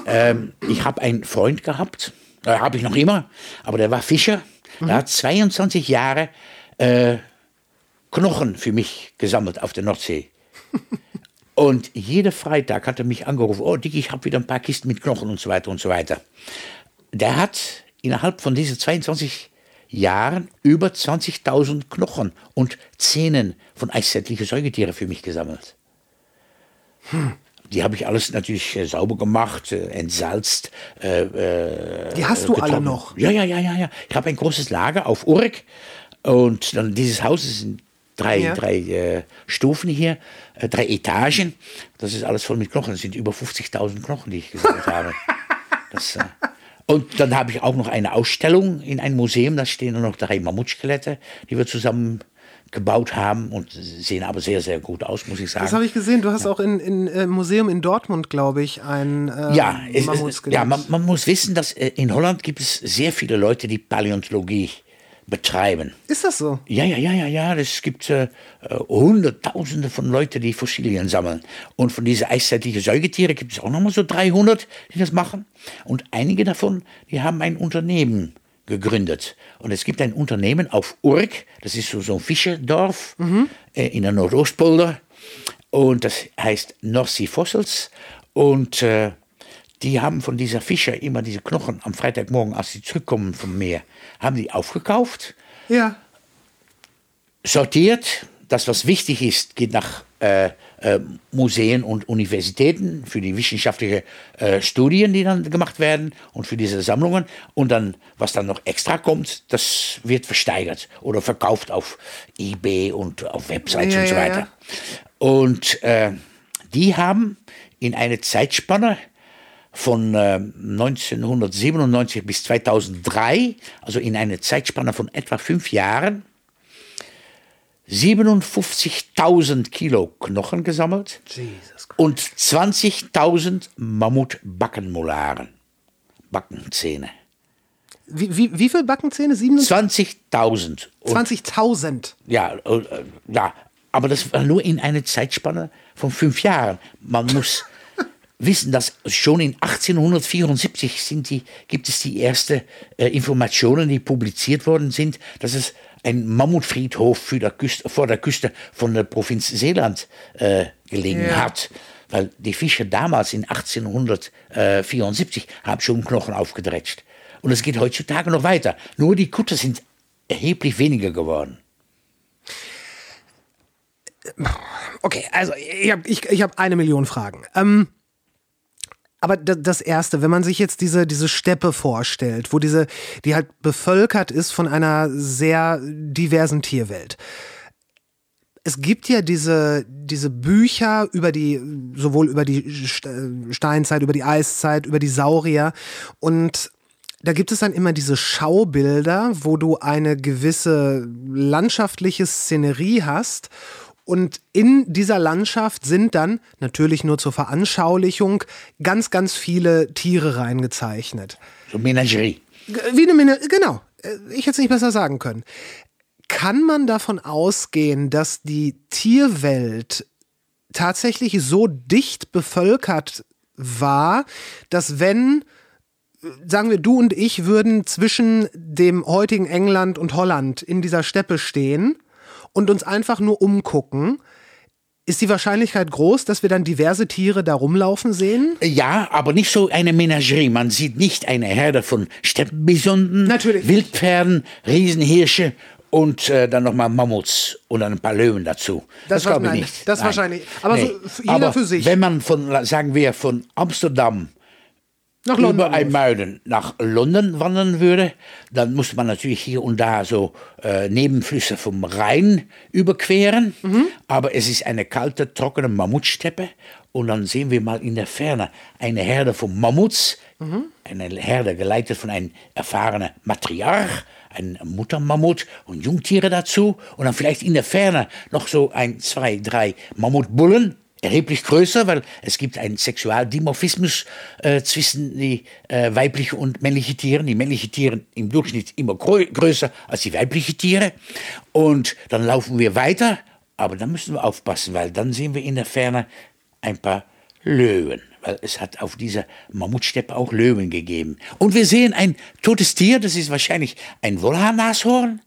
ähm, ich habe einen Freund gehabt, äh, habe ich noch immer, aber der war Fischer. Der hat 22 Jahre äh, Knochen für mich gesammelt auf der Nordsee. Und jeden Freitag hat er mich angerufen, oh Dick, ich habe wieder ein paar Kisten mit Knochen und so weiter und so weiter. Der hat innerhalb von diesen 22 Jahren über 20.000 Knochen und Zähnen von eiszeitlichen Säugetieren für mich gesammelt. Die habe ich alles natürlich äh, sauber gemacht, äh, entsalzt. Äh, äh, Die hast du alle getrocknet. noch? Ja, ja, ja, ja, ja. Ich habe ein großes Lager auf Urk und dann dieses Haus ist in drei, Ja. drei Stufen hier, drei Etagen. Das ist alles voll mit Knochen. Das sind über 50.000 Knochen, die ich gesammelt habe. Das, und dann habe ich auch noch eine Ausstellung in einem Museum. Da stehen noch drei Mammutskelette, die wir zusammen gebaut haben und sehen aber sehr, sehr gut aus, muss ich sagen. Das habe ich gesehen. Du hast auch in, in äh, Museum in Dortmund, glaube ich, ein äh, Ja, es, ja man, man muss wissen, dass äh, in Holland gibt es sehr viele Leute, die Paläontologie betreiben. Ist das so? Ja, ja, ja, ja, ja. Es gibt äh, äh, Hunderttausende von Leuten, die Fossilien sammeln. Und von diesen eiszeitlichen Säugetieren gibt es auch nochmal so 300, die das machen. Und einige davon, die haben ein Unternehmen gegründet. Und es gibt ein Unternehmen auf Urk, das ist so, so ein Fischerdorf äh, in der Nordostpolder. Und das heißt North Sea Fossils. Und äh, die haben von dieser Fischer immer diese Knochen am Freitagmorgen, als sie zurückkommen vom Meer, haben die aufgekauft Ja. sortiert. Das, was wichtig ist, geht nach äh, äh, Museen und Universitäten für die wissenschaftlichen äh, Studien, die dann gemacht werden und für diese Sammlungen. Und dann, was dann noch extra kommt, das wird versteigert oder verkauft auf eBay und auf Websites Ja, und so weiter. ja. Und die haben in eine Zeitspanne von äh, 1997 bis 2003, also in eine Zeitspanne von etwa fünf Jahren, 57.000 Kilo Knochen gesammelt und 20.000 Mammutbackenmolaren, Backenzähne. Wie, wie, wie viele Backenzähne? 27? 20.000. Und 20.000. Ja, äh, ja, aber das war nur in einer Zeitspanne von fünf Jahren. Man muss wissen, dass schon in 1874 sind die, gibt es die ersten äh, Informationen, die publiziert worden sind, dass es ein Mammutfriedhof der Küste, vor der Küste von der Provinz Seeland äh, gelegen Ja. hat. Weil die Fischer damals in 1874 haben schon Knochen aufgedretscht. Und es geht heutzutage noch weiter. Nur die Kutter sind erheblich weniger geworden. Okay, also ich habe ich, ich hab eine Million Fragen. Ähm, aber da- das Erste, wenn man sich jetzt diese, diese Steppe vorstellt, wo diese, die halt bevölkert ist von einer sehr diversen Tierwelt. Es gibt ja diese, diese Bücher über die, sowohl über die St- Steinzeit, über die Eiszeit, über die Saurier und da gibt es dann immer diese Schaubilder, wo du eine gewisse landschaftliche Szenerie hast und in dieser Landschaft sind dann, natürlich nur zur Veranschaulichung, ganz, ganz viele Tiere reingezeichnet. So Menagerie. Wie eine Mine genau. Äh, Ich hätte es nicht besser sagen können. Kann man davon ausgehen, dass die Tierwelt tatsächlich so dicht bevölkert war, dass wenn, sagen wir, du und ich würden zwischen dem heutigen England und Holland in dieser Steppe stehen und uns einfach nur umgucken, ist die Wahrscheinlichkeit groß, dass wir dann diverse Tiere da rumlaufen sehen? Ja, aber nicht so eine Menagerie. Man sieht nicht eine Herde von Steppenbisonden. Wildpferden, Riesenhirsche Und äh, dann nochmal Mammuts und dann ein paar Löwen dazu. Das Das, glaube ich nein, nicht. das wahrscheinlich. Aber so f- jeder Aber für sich. Wenn man von, sagen wir, von Amsterdam Nach über London. Einmuiden nach London wandern würde, dann muss man natürlich hier und da so äh, Nebenflüsse vom Rhein überqueren. Mhm. Aber es ist eine kalte, trockene Mammutsteppe. Und dann sehen wir mal in der Ferne eine Herde von Mammuts. Mhm. Eine Herde geleitet von einem erfahrenen Matriarch, ein Muttermammut und Jungtiere dazu. Und dann vielleicht in der Ferne noch so ein, zwei, drei Mammutbullen erheblich größer, weil es gibt einen Sexualdimorphismus äh, zwischen die äh, weibliche und männliche Tiere. Die männliche Tiere im Durchschnitt immer grö größer als die weibliche Tiere. Und dann laufen wir weiter, aber dann müssen wir aufpassen, weil dann sehen wir in der Ferne ein paar Löwen, weil es hat auf dieser Mammutsteppe auch Löwen gegeben. Und wir sehen ein totes Tier, das ist wahrscheinlich ein Wollhaarnashorn.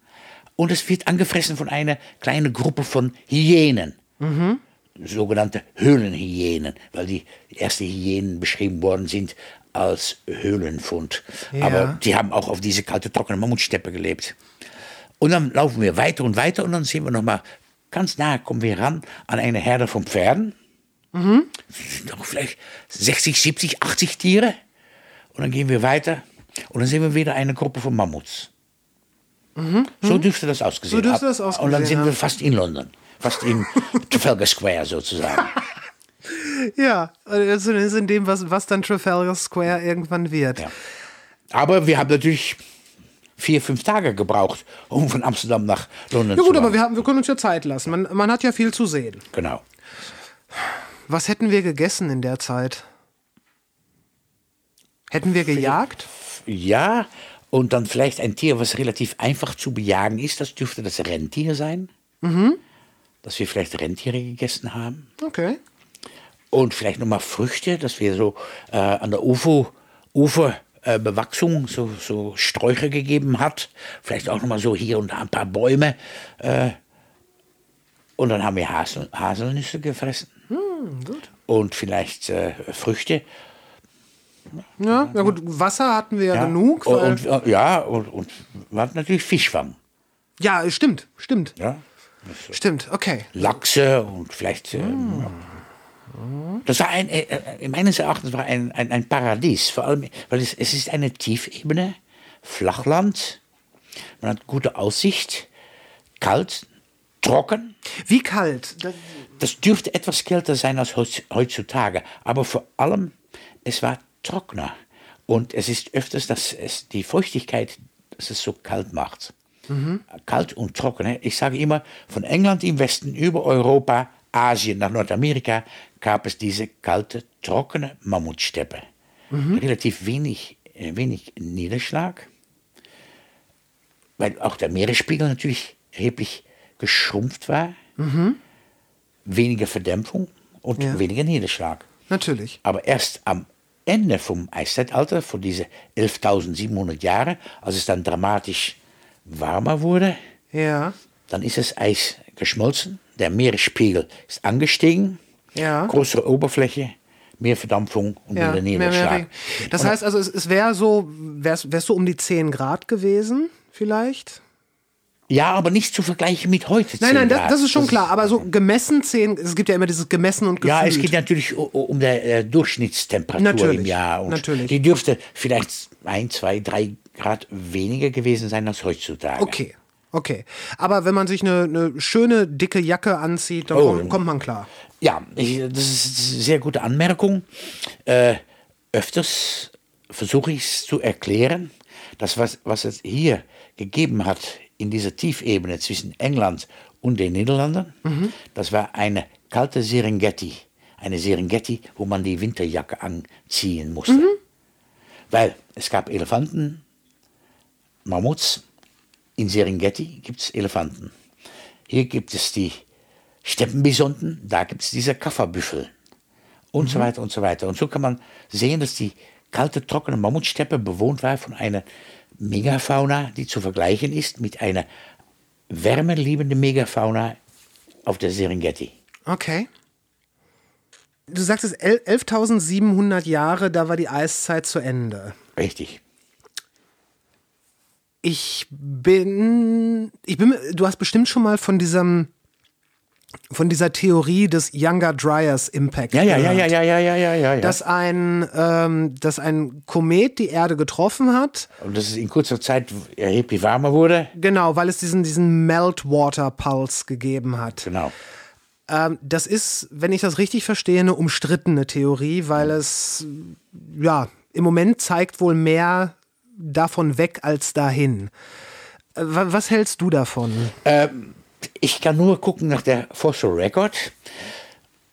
Und es wird angefressen von einer kleinen Gruppe von Hyänen sogenannte Höhlenhyänen, weil die erste Hyänen beschrieben worden sind als Höhlenfund. Ja. Aber die haben auch auf diese kalte, trockene Mammutsteppe gelebt. Und dann laufen wir weiter und weiter und dann sehen wir noch mal ganz nahe kommen wir ran an eine Herde von Pferden. Das sind auch vielleicht 60, 70, 80 Tiere. Und dann gehen wir weiter und dann sehen wir wieder eine Gruppe von Mammuts. So dürfte das ausgesehen Mhm. So dürfte haben. das ausgesehen Und dann sind wir haben. fast in London. Fast in Trafalgar Square sozusagen. Ja, also ist in dem, was, was dann Trafalgar Square irgendwann wird. Ja. Aber wir haben natürlich vier, fünf Tage gebraucht, um von Amsterdam nach London Ja zu gut, aber wir, haben, wir können uns ja Zeit lassen. Man, man hat ja viel zu sehen. Genau. Was hätten wir gegessen in der Zeit? Hätten wir gejagt? Ja, und dann vielleicht ein Tier, was relativ einfach zu bejagen ist. Das dürfte das Rentier sein. Mhm. Dass wir vielleicht Rentiere gegessen haben. Okay. Und vielleicht nochmal Früchte, dass wir so äh, an der Ufer, Uferbewachsung so, so Sträucher gegeben hat. Vielleicht auch nochmal so hier und da ein paar Bäume. Äh, und dann haben wir Hasel, Haselnüsse gefressen. Und vielleicht äh, Früchte. Ja, ja gut, Wasser hatten wir ja, Ja. genug. Und, und, ja, und, und wir hatten natürlich Fischfang. ja, stimmt, stimmt. Ja? Stimmt, okay. Lachse und vielleicht. Äh, Das war ein, äh, äh, meines Erachtens war ein, ein, ein Paradies. Vor allem, weil es, es ist eine Tiefebene, Flachland. Man hat gute Aussicht, kalt, trocken. Wie kalt? Da- Das dürfte etwas kälter sein als heutz- heutzutage. Aber vor allem, es war trockener. Und es ist öfters, dass es die Feuchtigkeit, dass es so kalt macht. Kalt und trocken. Ich sage immer, von England im Westen über Europa, Asien nach Nordamerika gab es diese kalte, trockene Mammutsteppe. Relativ wenig, äh, wenig Niederschlag. Weil auch der Meeresspiegel natürlich erheblich geschrumpft war. Weniger Verdämpfung und Ja. weniger Niederschlag. Natürlich. Aber erst am Ende vom Eiszeitalter, von diese 11.700 Jahre, als es dann dramatisch warmer wurde, Ja. dann ist das Eis geschmolzen, der Meeresspiegel ist angestiegen, Ja. größere Oberfläche, mehr Verdampfung und Ja, mehr, mehr Niederschlag. Regen. das heißt also, es, es wäre so, wär's, wär's so um die 10 Grad gewesen, vielleicht? Ja, aber nicht zu vergleichen mit heute. Nein, 10 nein, das, das ist schon klar. Aber so gemessen 10, es gibt ja immer dieses gemessen und gefühlt. Ja, es geht natürlich um die äh, Durchschnittstemperatur Natürlich, im Jahr. Und natürlich. Die dürfte vielleicht ein, zwei, drei Grad weniger gewesen sein als heutzutage. Okay, okay. Aber wenn man sich eine, eine schöne, dicke Jacke anzieht, dann Oh. kommt, man klar. Ja, ich, das ist eine sehr gute Anmerkung. Äh, öfters versuche ich es zu erklären, dass was, was es hier gegeben hat in dieser Tiefebene zwischen England und den Niederlanden, das war eine kalte Serengeti. Eine Serengeti, wo man die Winterjacke anziehen musste. Weil es gab Elefanten, Mammuts. In Serengeti gibt es Elefanten. Hier gibt es die Steppenbisonten, da gibt es diese Kafferbüffel. Und so weiter und so weiter. Und so kann man sehen, dass die kalte, trockene Mammutsteppe bewohnt war von einer Megafauna, die zu vergleichen ist mit einer wärmeliebenden Megafauna auf der Serengeti. Okay. Du sagst es 11.700 Jahre, da war die Eiszeit zu Ende. Richtig. Ich bin, ich bin, du hast bestimmt schon mal von diesem, von dieser Theorie des Younger Dryas Impact Ja, ja, ja, ja, ja, ja, ja, ja, ja. Dass ein, ähm, dass ein Komet die Erde getroffen hat, Und dass es in kurzer Zeit erheblich warmer wurde. genau, weil es diesen, diesen Meltwater Pulse gegeben hat. Genau. Ähm, das ist, wenn ich das richtig verstehe, eine umstrittene Theorie, weil es, ja, im Moment zeigt wohl mehr davon weg als dahin. Äh, wa- Was hältst du davon? Ich kann nur gucken nach der Fossil Record.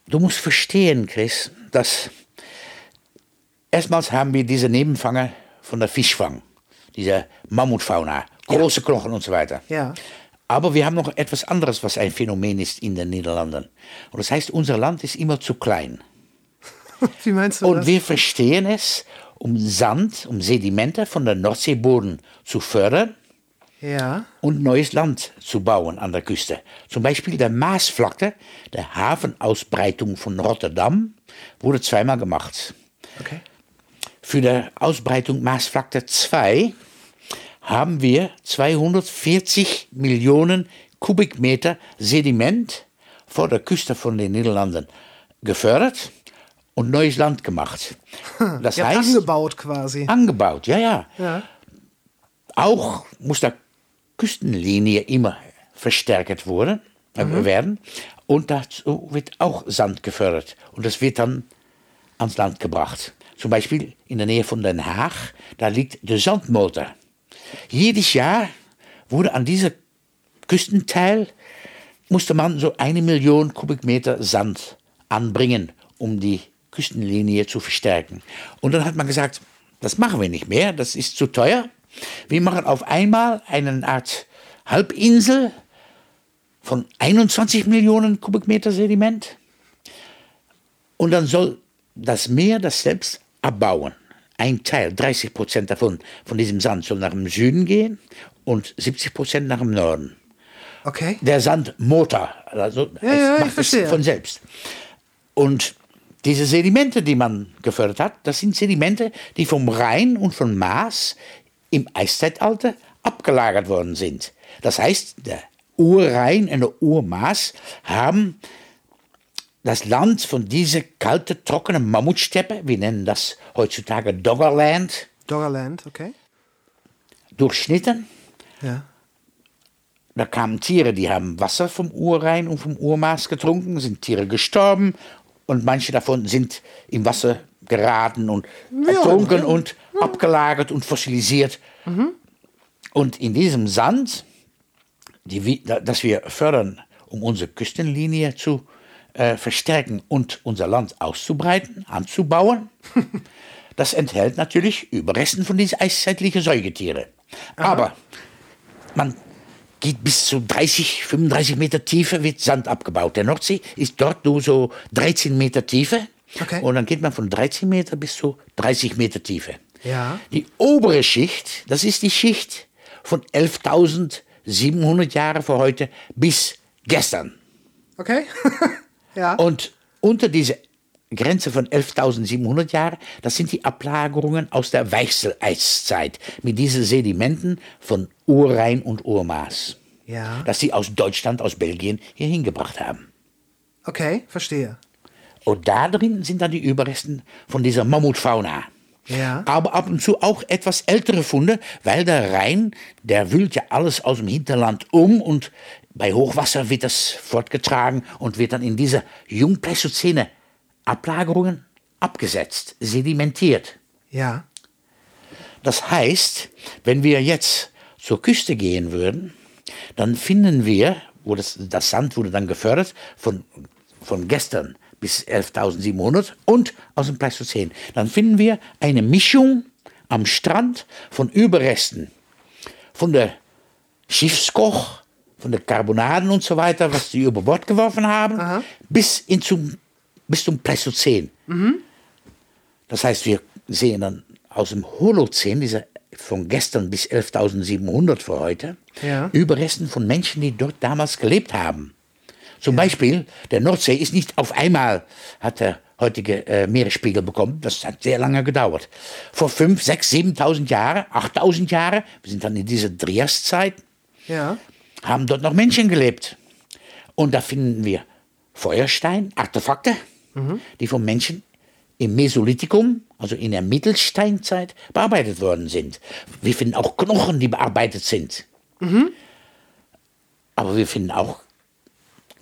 Du musst verstehen, Chris, dass erstmals haben wir diese Nebenfanger von der Fischfang, diese Mammutfauna, große Knochen und so weiter. Ja. Aber wir haben noch etwas anderes, was ein Phänomen ist in den Niederlanden. Und das heißt, unser Land ist immer zu klein. Wie meinst du Und das? wir verstehen es, um Sand, um Sedimente von der Nordseeboden zu fördern Ja. und neues Land zu bauen an der Küste. Zum Beispiel der Maasvlakte, der Hafenausbreitung von Rotterdam, wurde zweimal gemacht. Okay. Für die Ausbreitung Maasvlakte 2 haben wir 240 Millionen Kubikmeter Sediment vor der Küste von den Niederlanden gefördert und neues Land gemacht. Das heißt, angebaut quasi. angebaut, ja, ja. Ja. Auch muss der Küstenlinie immer verstärkt worden, äh, werden. Und dazu wird auch Sand gefördert. Und das wird dann ans Land gebracht. Zum Beispiel in der Nähe von Den Haag, da liegt der Sandmotor. Jedes Jahr wurde an diesem Küstenteil musste man so eine Million Kubikmeter Sand anbringen, um die Küstenlinie zu verstärken. Und dann hat man gesagt, das machen wir nicht mehr, das ist zu teuer. Wir machen auf einmal eine Art Halbinsel von 21 Millionen Kubikmeter Sediment. Und dann soll das Meer das selbst abbauen. Ein Teil, 30 Prozent davon, von diesem Sand soll nach dem Süden gehen und 70 Prozent nach dem Norden Okay. der Sandmotor. Also Ja, ja, macht es von selbst. Und diese Sedimente, die man gefördert hat, das sind Sedimente, die vom Rhein und vom Maas im Eiszeitalter abgelagert worden sind. Das heißt, der Urrhein und der Urmaas haben das Land von dieser kalte, trockene Mammutsteppe, wir nennen das heutzutage Doggerland, Doggerland, okay. durchschnitten. Ja. Da kamen Tiere, die haben Wasser vom Urrhein und vom Urmaß getrunken, sind Tiere gestorben und manche davon sind im Wasser geraten und ertrunken und abgelagert und fossilisiert. Und in diesem Sand, die, das wir fördern, um unsere Küstenlinie zu äh, verstärken und unser Land auszubreiten, anzubauen, das enthält natürlich Überresten von diesen eiszeitlichen Säugetiere. Aber man geht bis zu 30, 35 Meter Tiefe, wird Sand abgebaut. Der Nordsee ist dort nur so 13 Meter Tiefe. Okay. Und dann geht man von 13 Meter bis zu 30 Meter Tiefe. Ja. Die obere Schicht, das ist die Schicht von 11.700 Jahre vor heute bis gestern. Okay. ja. Und unter diese Grenze von 11.700 Jahren, das sind die Ablagerungen aus der Weichseleiszeit mit diesen Sedimenten von Urrhein und Urmaß, ja. das sie aus Deutschland, aus Belgien hier hingebracht haben. Okay, verstehe. Und da drin sind dann die Überresten von dieser Mammutfauna. Ja. Aber ab und zu auch etwas ältere Funde, weil der Rhein, der wühlt ja alles aus dem Hinterland um und bei Hochwasser wird das fortgetragen und wird dann in diese Jungpleistozäne Ablagerungen abgesetzt, sedimentiert. Ja. Das heißt, wenn wir jetzt zur Küste gehen würden, dann finden wir, wo das, das Sand wurde dann gefördert, von, von gestern bis 11.700 und aus dem Pleistozän, dann finden wir eine Mischung am Strand von Überresten von der Schiffskoch, von der Carbonaden und so weiter, was sie über Bord geworfen haben, bis, in zum, bis zum Pleistozän. Das heißt, wir sehen dann aus dem Holozän, dieser von gestern bis 11.700 für heute, Ja. Überresten von Menschen, die dort damals gelebt haben. Zum Beispiel, der Nordsee ist nicht auf einmal, hat der heutige äh, Meeresspiegel bekommen. Das hat sehr lange gedauert. Vor 5, 6, 7.000 Jahren, 8.000 Jahre, wir sind dann in dieser Triaszeit, Ja. haben dort noch Menschen gelebt. Und da finden wir Feuerstein, Artefakte, die von Menschen im Mesolithikum, also in der Mittelsteinzeit, bearbeitet worden sind. Wir finden auch Knochen, die bearbeitet sind. Aber wir finden auch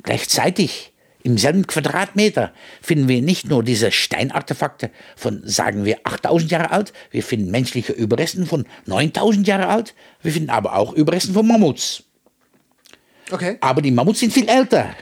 gleichzeitig im selben Quadratmeter finden wir nicht nur diese Steinartefakte von, sagen wir, 8000 Jahre alt, wir finden menschliche Überresten von 9000 Jahre alt, wir finden aber auch Überresten von Mammuts. Okay. Aber die Mammuts sind viel älter.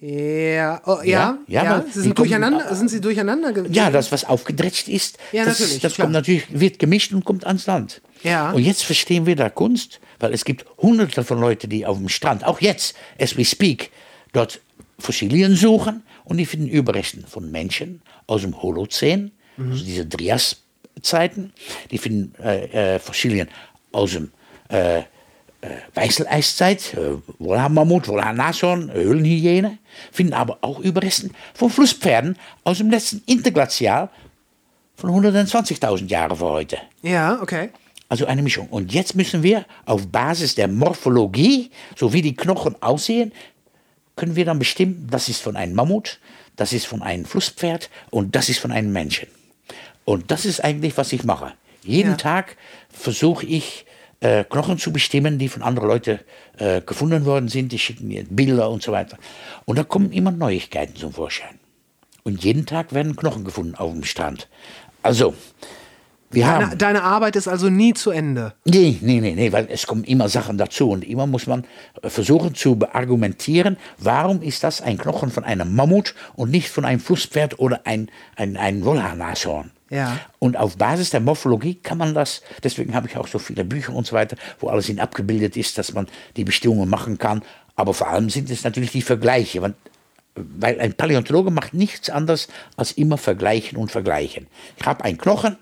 Ja, oh, ja, Ja, ja. Sie sind durcheinander, sind sie durcheinander gewesen? Ja, das, was aufgedretscht ist, Ja, das, natürlich, das klar. kommt natürlich, wird gemischt und kommt ans Land. Ja. Und jetzt verstehen wir da Kunst, weil es gibt hunderte von Leuten, die auf dem Strand, auch jetzt, as we speak, dort Fossilien suchen und die finden Überresten von Menschen aus dem Holozän, Mhm. also diese Trias-Zeiten, die finden äh, äh, Fossilien aus dem äh, Weißeleiszeit, äh, Wollhaarmammut, Wollhaar-Nashorn, Höhlenhyäne, finden aber auch Überresten von Flusspferden aus dem letzten Interglazial von 120.000 Jahren vor heute. Ja, okay. Also eine Mischung. Und jetzt müssen wir auf Basis der Morphologie, so wie die Knochen aussehen, können wir dann bestimmen, das ist von einem Mammut, das ist von einem Flusspferd und das ist von einem Menschen. Und das ist eigentlich, was ich mache. Jeden Ja. Tag versuche ich, äh, Knochen zu bestimmen, die von anderen Leuten äh, gefunden worden sind. Die schicken mir Bilder und so weiter. Und da kommen immer Neuigkeiten zum Vorschein. Und jeden Tag werden Knochen gefunden auf dem Strand. Also. Deine, deine Arbeit ist also nie zu Ende. Nee, nee, nee, nee, weil es kommen immer Sachen dazu und immer muss man äh, versuchen zu beargumentieren, warum ist das ein Knochen von einem Mammut und nicht von einem Flusspferd oder ein, ein, ein Wollhaarnashorn. Ja. Und auf Basis der Morphologie kann man das, deswegen habe ich auch so viele Bücher und so weiter, wo alles in abgebildet ist, dass man die Bestimmungen machen kann. Aber vor allem sind es natürlich die Vergleiche, weil, weil ein Paläontologe macht nichts anderes als immer vergleichen und vergleichen. Ich habe einen Knochen,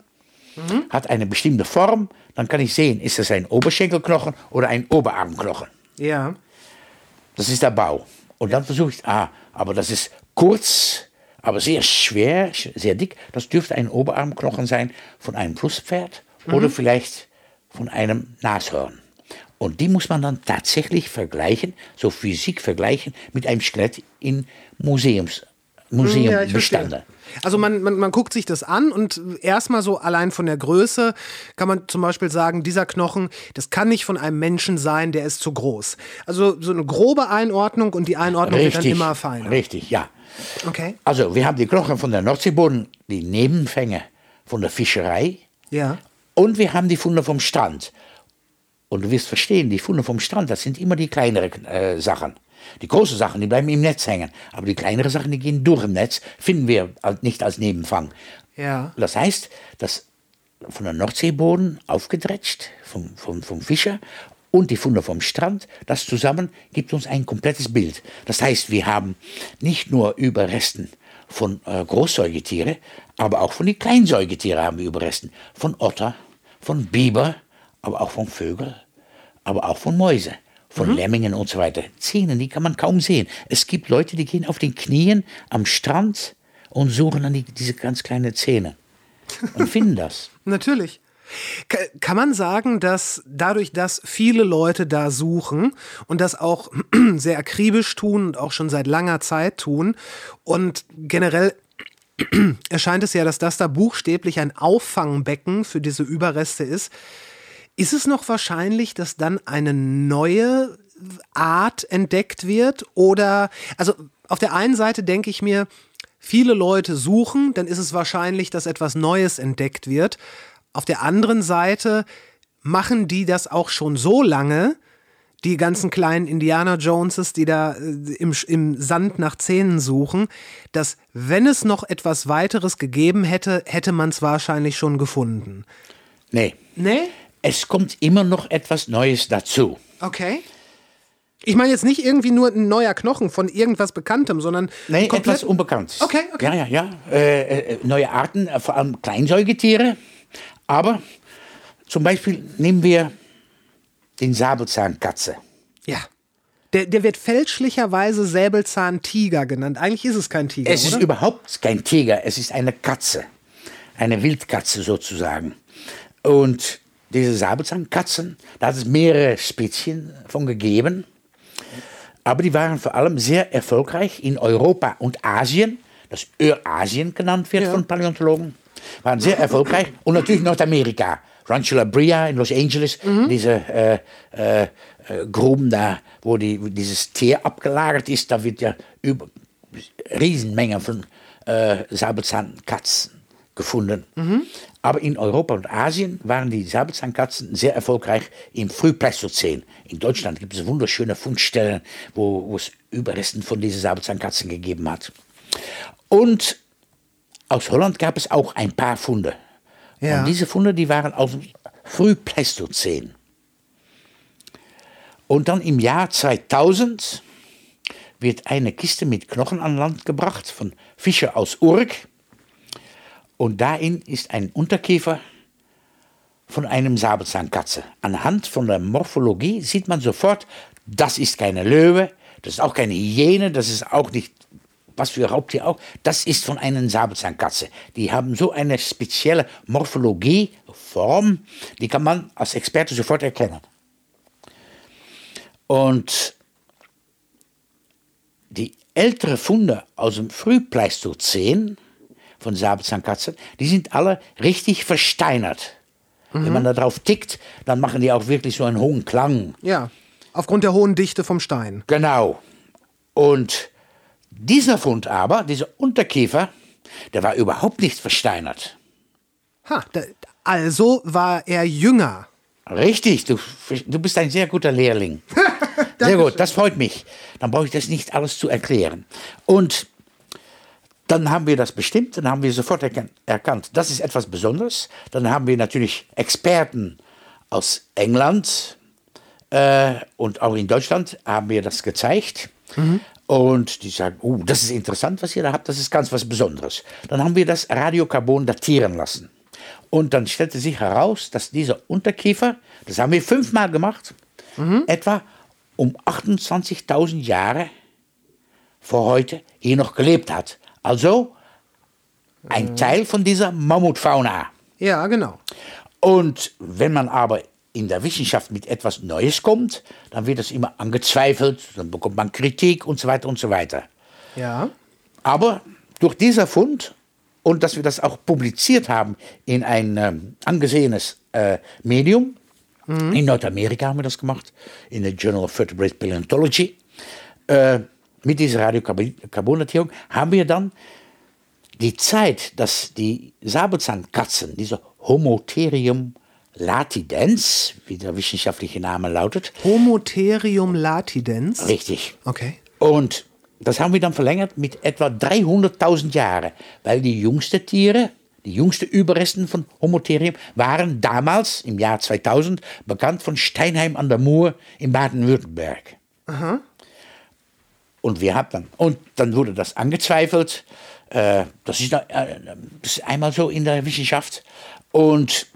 hat eine bestimmte Form, dann kann ich sehen, ist es ein Oberschenkelknochen oder ein Oberarmknochen. Ja. Das ist der Bau. Und dann versuche ich, ah, aber das ist kurz, aber sehr schwer, sch- sehr dick. Das dürfte ein Oberarmknochen sein von einem Flusspferd oder vielleicht von einem Nashorn. Und die muss man dann tatsächlich vergleichen, so Physik vergleichen, mit einem Skelett in Museums, Museumbestände. Also man, man, man guckt sich das an und erstmal so allein von der Größe kann man zum Beispiel sagen, dieser Knochen, das kann nicht von einem Menschen sein, der ist zu groß. Also so eine grobe Einordnung und die Einordnung wird dann Richtig, immer feiner. richtig, ja. Okay. Also, wir haben die Knochen von der Nordseeboden, die Nebenfänge von der Fischerei Ja. und wir haben die Funde vom Strand. Und du wirst verstehen, die Funde vom Strand, das sind immer die kleineren äh, Sachen. Die großen Sachen, die bleiben im Netz hängen. Aber die kleineren Sachen, die gehen durch im Netz, finden wir nicht als Nebenfang. Ja. Das heißt, dass von der Nordseeboden aufgedretscht vom, vom, vom Fischer und die Funde vom Strand, das zusammen gibt uns ein komplettes Bild. Das heißt, wir haben nicht nur Überresten von äh, Großsäugetiere, aber auch von den Kleinsäugetiere haben wir Überresten. Von Otter, von Biber, aber auch von Vögel, aber auch von Mäuse, von Lemmingen und so weiter. Zähne, die kann man kaum sehen. Es gibt Leute, die gehen auf den Knien am Strand und suchen dann die, diese ganz kleinen Zähne und finden das. Natürlich. Ka- Kann man sagen, dass dadurch, dass viele Leute da suchen und das auch sehr akribisch tun und auch schon seit langer Zeit tun und generell erscheint es ja, dass das da buchstäblich ein Auffangbecken für diese Überreste ist, ist es noch wahrscheinlich, dass dann eine neue Art entdeckt wird? Oder, also auf der einen Seite denke ich mir, viele Leute suchen, dann ist es wahrscheinlich, dass etwas Neues entdeckt wird. Auf der anderen Seite machen die das auch schon so lange, die ganzen kleinen Indiana Joneses, die da äh, im, im Sand nach Zähnen suchen, dass wenn es noch etwas weiteres gegeben hätte, hätte man es wahrscheinlich schon gefunden. Nee, Nee? Es kommt immer noch etwas Neues dazu. Okay. Ich meine jetzt nicht irgendwie nur ein neuer Knochen von irgendwas Bekanntem, sondern komplett etwas Unbekanntes. Okay, okay. Ja, ja, ja. Äh, äh, neue Arten, äh, vor allem Kleinsäugetiere. Aber zum Beispiel nehmen wir den Sabelzahnkatze. Ja. Der, der wird fälschlicherweise Säbelzahntiger genannt. Eigentlich ist es kein Tiger, Es ist oder? überhaupt kein Tiger, es ist eine Katze. Eine Wildkatze sozusagen. Und diese Säbelzahnkatzen, da hat es mehrere Spezien von gegeben. Aber die waren vor allem sehr erfolgreich in Europa und Asien, das Eurasien genannt wird von Paläontologen. Waren sehr erfolgreich. Und natürlich Nordamerika. Rancho La Brea in Los Angeles, diese äh, äh, äh, Gruben da, wo, die, dieses Tier abgelagert ist, da wird ja über Riesenmengen von äh, Säbelzahnkatzen gefunden. Aber in Europa und Asien waren die Säbelzahnkatzen sehr erfolgreich im Frühpleistozän. In Deutschland gibt es wunderschöne Fundstellen, wo, wo es Überresten von diesen Säbelzahnkatzen gegeben hat. Und aus Holland gab es auch ein paar Funde. Ja. Und diese Funde, die waren aus dem Frühpleistozän. Und dann im Jahr 2000 wird eine Kiste mit Knochen an Land gebracht von Fischer aus Urk. Und darin ist ein Unterkiefer von einem Säbelzahnkatze. Anhand von der Morphologie sieht man sofort, das ist keine Löwe, das ist auch keine Hyäne, das ist auch nicht was für Raubtier auch, das ist von einer Säbelzahnkatze. Die haben so eine spezielle Morphologie, Form, die kann man als Experte sofort erkennen. Und die älteren Funde aus dem Frühpleistozän von Säbelzahnkatzen, die sind alle richtig versteinert. Wenn man da drauf tickt, dann machen die auch wirklich so einen hohen Klang. Ja, aufgrund der hohen Dichte vom Stein. Genau. Und dieser Fund aber, dieser Unterkiefer, der war überhaupt nicht versteinert. Ha, da, also war er jünger. Richtig, du, du bist ein sehr guter Lehrling. sehr gut, das freut mich. Dann brauche ich das nicht alles zu erklären. Und dann haben wir das bestimmt, dann haben wir sofort erkan- erkannt, das ist etwas Besonderes. Dann haben wir natürlich Experten aus England äh, und auch in Deutschland haben wir das gezeigt. Und die sagen, oh, das ist interessant, was ihr da habt, das ist ganz was Besonderes. Dann haben wir das Radiokarbon datieren lassen. Und dann stellte sich heraus, dass dieser Unterkiefer, das haben wir fünfmal gemacht, etwa um 28.000 Jahre vor heute hier noch gelebt hat. Also ein Teil von dieser Mammutfauna. Ja, genau. Und wenn man aber in der Wissenschaft mit etwas Neues kommt, dann wird das immer angezweifelt, dann bekommt man Kritik und so weiter und so weiter. Ja. Aber durch dieser Fund und dass wir das auch publiziert haben in ein ähm, angesehenes äh, Medium, in Nordamerika haben wir das gemacht, in der Journal of Vertebrate Paleontology, äh, mit dieser Radiokarbondatierung, haben wir dann die Zeit, dass die Säbelzahnkatzen, diese Homotherium latidens, wie der wissenschaftliche Name lautet, Homotherium latidens. richtig, Okay. und das haben wir dann verlängert mit etwa 300.000 Jahren, weil die jüngsten Tiere, die jüngsten Überresten von Homotherium waren damals, im Jahr 2000, bekannt von Steinheim an der Mur in Baden-Württemberg. Und wir haben dann, und dann wurde das angezweifelt. Äh, das, ist, äh, das ist einmal so in der Wissenschaft. Und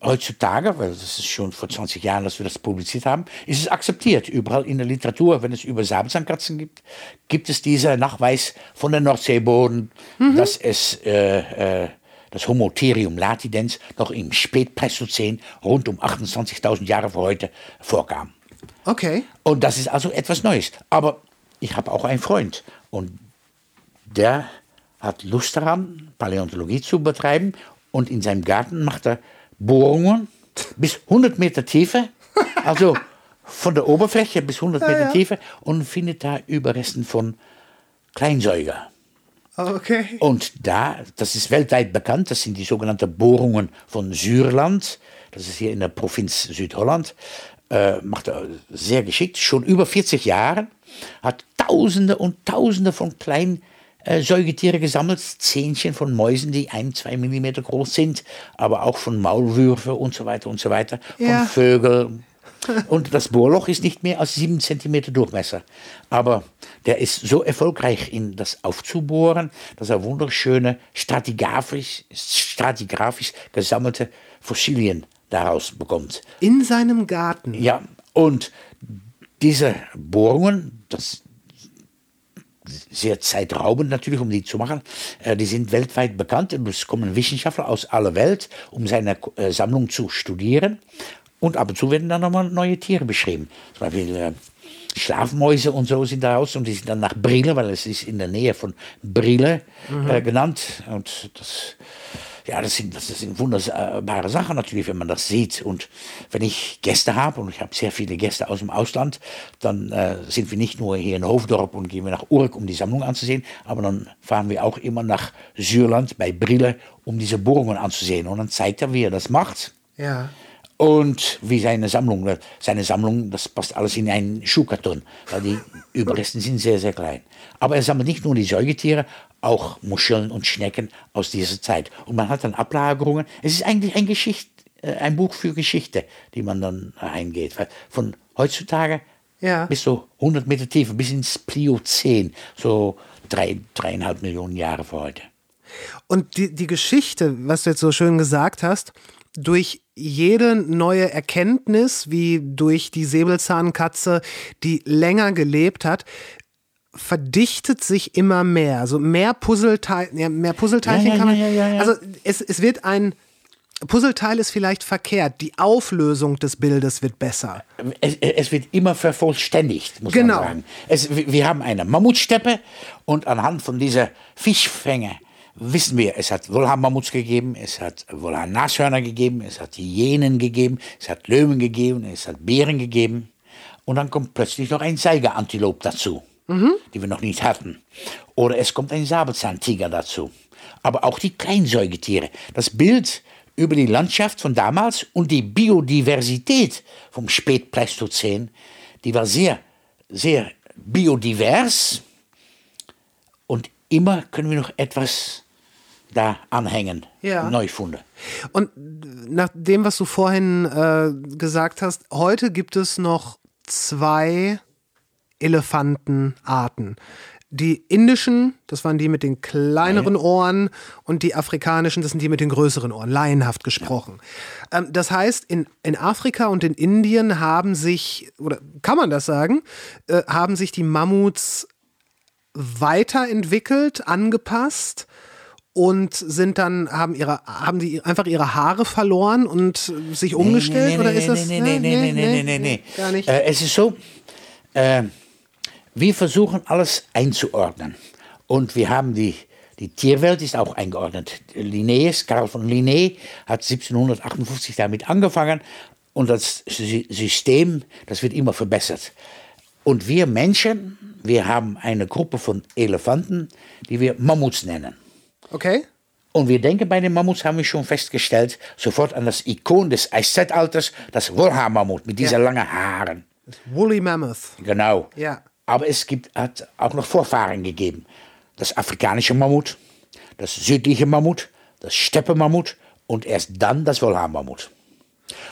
heutzutage, weil das ist schon vor 20 Jahren, dass wir das publiziert haben, ist es akzeptiert. Überall in der Literatur, wenn es über Säbelzahnkatzen gibt, gibt es diesen Nachweis von der Nordseeboden, dass es äh, äh, das Homotherium latidens noch im Spätpleistozän rund um 28.000 Jahre vor heute vorkam. Okay. Und das ist also etwas Neues. Aber ich habe auch einen Freund und der hat Lust daran, Paläontologie zu betreiben und in seinem Garten macht er Bohrungen bis 100 Meter Tiefe, also von der Oberfläche bis 100 Meter Tiefe und findet da Überresten von Kleinsäuger. Okay. Und da, das ist weltweit bekannt, das sind die sogenannten Bohrungen von Sürland. Das ist hier in der Provinz Südholland. Äh, macht er sehr geschickt, schon über 40 Jahre. Hat Tausende und Tausende von kleinen äh, Säugetiere gesammelt. Zähnchen von Mäusen, die ein, zwei Millimeter groß sind. Aber auch von Maulwürfe und so weiter und so weiter. Ja. Von Vögeln. Und das Bohrloch ist nicht mehr als sieben Zentimeter Durchmesser. Aber der ist so erfolgreich in das aufzubohren, dass er wunderschöne stratigraphisch, stratigraphisch gesammelte Fossilien daraus bekommt. In seinem Garten. Ja, und diese Bohrungen, das sehr zeitraubend natürlich, um die zu machen. Äh, die sind weltweit bekannt und es kommen Wissenschaftler aus aller Welt, um seine äh, Sammlung zu studieren. Und ab und zu werden dann nochmal neue Tiere beschrieben. Zum Beispiel äh, Schlafmäuse und so sind da raus und die sind dann nach Brille, weil es ist in der Nähe von Brille äh, genannt. Und das, ja, das sind, das sind wunderbare Sachen natürlich, wenn man das sieht. Und wenn ich Gäste habe, und ich habe sehr viele Gäste aus dem Ausland, dann äh, sind wir nicht nur hier in Hoofddorp und gehen wir nach Urk, um die Sammlung anzusehen, aber dann fahren wir auch immer nach Sürland bei Brille, um diese Bohrungen anzusehen. Und dann zeigt er, wie er das macht Ja. und wie seine Sammlung. Seine Sammlung, das passt alles in einen Schuhkarton, weil die Überresten sind sehr, sehr klein. Aber er sammelt nicht nur die Säugetiere, auch Muscheln und Schnecken aus dieser Zeit. Und man hat dann Ablagerungen. Es ist eigentlich ein, Geschicht, äh, ein Buch für Geschichte, die man dann eingeht. Von heutzutage Ja. bis so 100 Meter Tiefe, bis ins Pliozän, so drei, dreieinhalb Millionen Jahre vor heute. Und die, die Geschichte, was du jetzt so schön gesagt hast, durch jede neue Erkenntnis, wie durch die Säbelzahnkatze, die länger gelebt hat, verdichtet sich immer mehr. Also mehr Puzzleteil, ja, mehr Puzzleteilchen Ja, ja, kann man. Also es, es wird ein Puzzleteil ist vielleicht verkehrt. Die Auflösung des Bildes wird besser. Es, es wird immer vervollständigt, muss Genau. man sagen. Es, wir haben eine Mammutsteppe und anhand von dieser Fischfänge wissen wir, es hat Wollhaar-Mammuts gegeben, es hat Wollhaar-Nashörner gegeben, es hat Hyänen gegeben, es hat Löwen gegeben, es hat Bären gegeben. Und dann kommt plötzlich noch ein Seigerantilop dazu, die wir noch nicht hatten. Oder es kommt ein Sabelzahntiger dazu. Aber auch die Kleinsäugetiere. Das Bild über die Landschaft von damals und die Biodiversität vom Spätpleistozän, die war sehr, sehr biodivers. Und immer können wir noch etwas da anhängen. Ja. Neufunde. Und nach dem, was du vorhin äh, gesagt hast, heute gibt es noch zwei Elefantenarten. Die indischen, das waren die mit den kleineren Ohren, und die afrikanischen, das sind die mit den größeren Ohren, laienhaft gesprochen. Ähm, das heißt, in, in Afrika und in Indien haben sich, oder kann man das sagen, äh, haben sich die Mammuts weiterentwickelt, angepasst und sind dann haben ihre haben die einfach ihre Haare verloren und sich umgestellt nee, oder nee, ist das nee, nee, nee, nee, nee, nee, nee. gar nicht Äh, es ist so, äh, wir versuchen alles einzuordnen. Und wir haben die, die Tierwelt ist auch eingeordnet. Linnaeus, Karl von Linné, hat 1758 damit angefangen. Und das Sy- System, das wird immer verbessert. Und wir Menschen, wir haben eine Gruppe von Elefanten, die wir Mammuts nennen. okay Und wir denken bei den Mammuts, haben wir schon festgestellt, sofort an das Ikon des Eiszeitalters, das Wollhaar-Mammut mit dieser Ja. langen Haaren. Woolly Mammoth Genau. Ja. Aber es gibt, hat auch noch Vorfahren gegeben. Das afrikanische Mammut, das südliche Mammut, das Steppemammut und erst dann das Wollhaar-Mammut.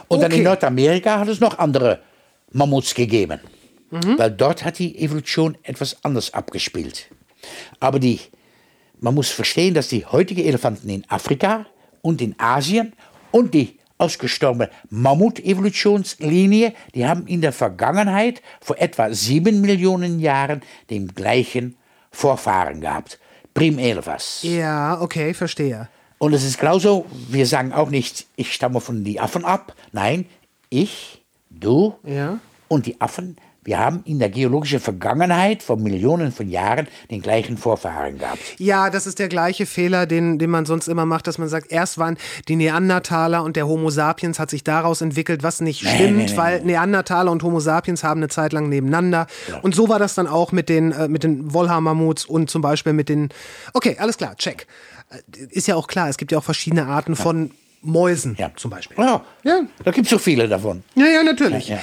Und dann in Okay. Nordamerika hat es noch andere Mammuts gegeben. Mhm. Weil dort hat die Evolution etwas anders abgespielt. Aber die, man muss verstehen, dass die heutigen Elefanten in Afrika und in Asien und die ausgestorbene Mammut-Evolutionslinie, die haben in der Vergangenheit vor etwa sieben Millionen Jahren den gleichen Vorfahren gehabt. Prim Elevas. ja okay verstehe Und es ist genauso, wir sagen auch nicht, ich stamme von den Affen ab. Nein, ich, du Ja. und die Affen, wir haben in der geologischen Vergangenheit vor Millionen von Jahren den gleichen Vorfahren gehabt. Ja, das ist der gleiche Fehler, den, den man sonst immer macht, dass man sagt, erst waren die Neandertaler und der Homo sapiens hat sich daraus entwickelt, was nicht stimmt, nee, nee, weil Neandertaler und Homo sapiens haben eine Zeit lang nebeneinander. Und so war das dann auch mit den, äh, mit den Wollhaar-Mammuts und zum Beispiel mit den. Okay, alles klar, check. Äh, Ist ja auch klar, es gibt ja auch verschiedene Arten von Mäusen Ja. zum Beispiel. Ja, Ja. da gibt es so viele davon. Ja, ja, natürlich. Ja,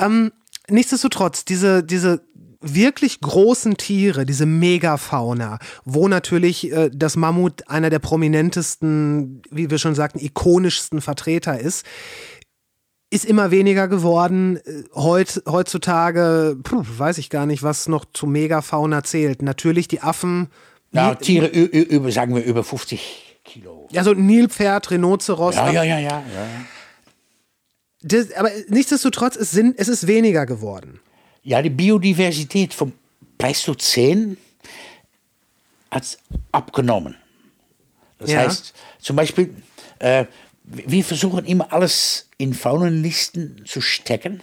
Ähm, nichtsdestotrotz, diese, diese wirklich großen Tiere, diese Megafauna, wo natürlich äh, das Mammut einer der prominentesten, wie wir schon sagten, ikonischsten Vertreter ist, ist immer weniger geworden. Äh, Heut, heutzutage, puh, weiß ich gar nicht, was noch zu Megafauna zählt. Natürlich die Affen, Ja, Tiere über, sagen wir, über 50 Kilo. also Nilpferd, Rhinoceros. Ja, ja, ja, ja. ja. Das, aber nichtsdestotrotz, es, sind, es ist weniger geworden. Ja, die Biodiversität vom Pleistozän hat abgenommen. Das Ja. heißt, zum Beispiel, äh, wir versuchen immer alles in Faunenlisten zu stecken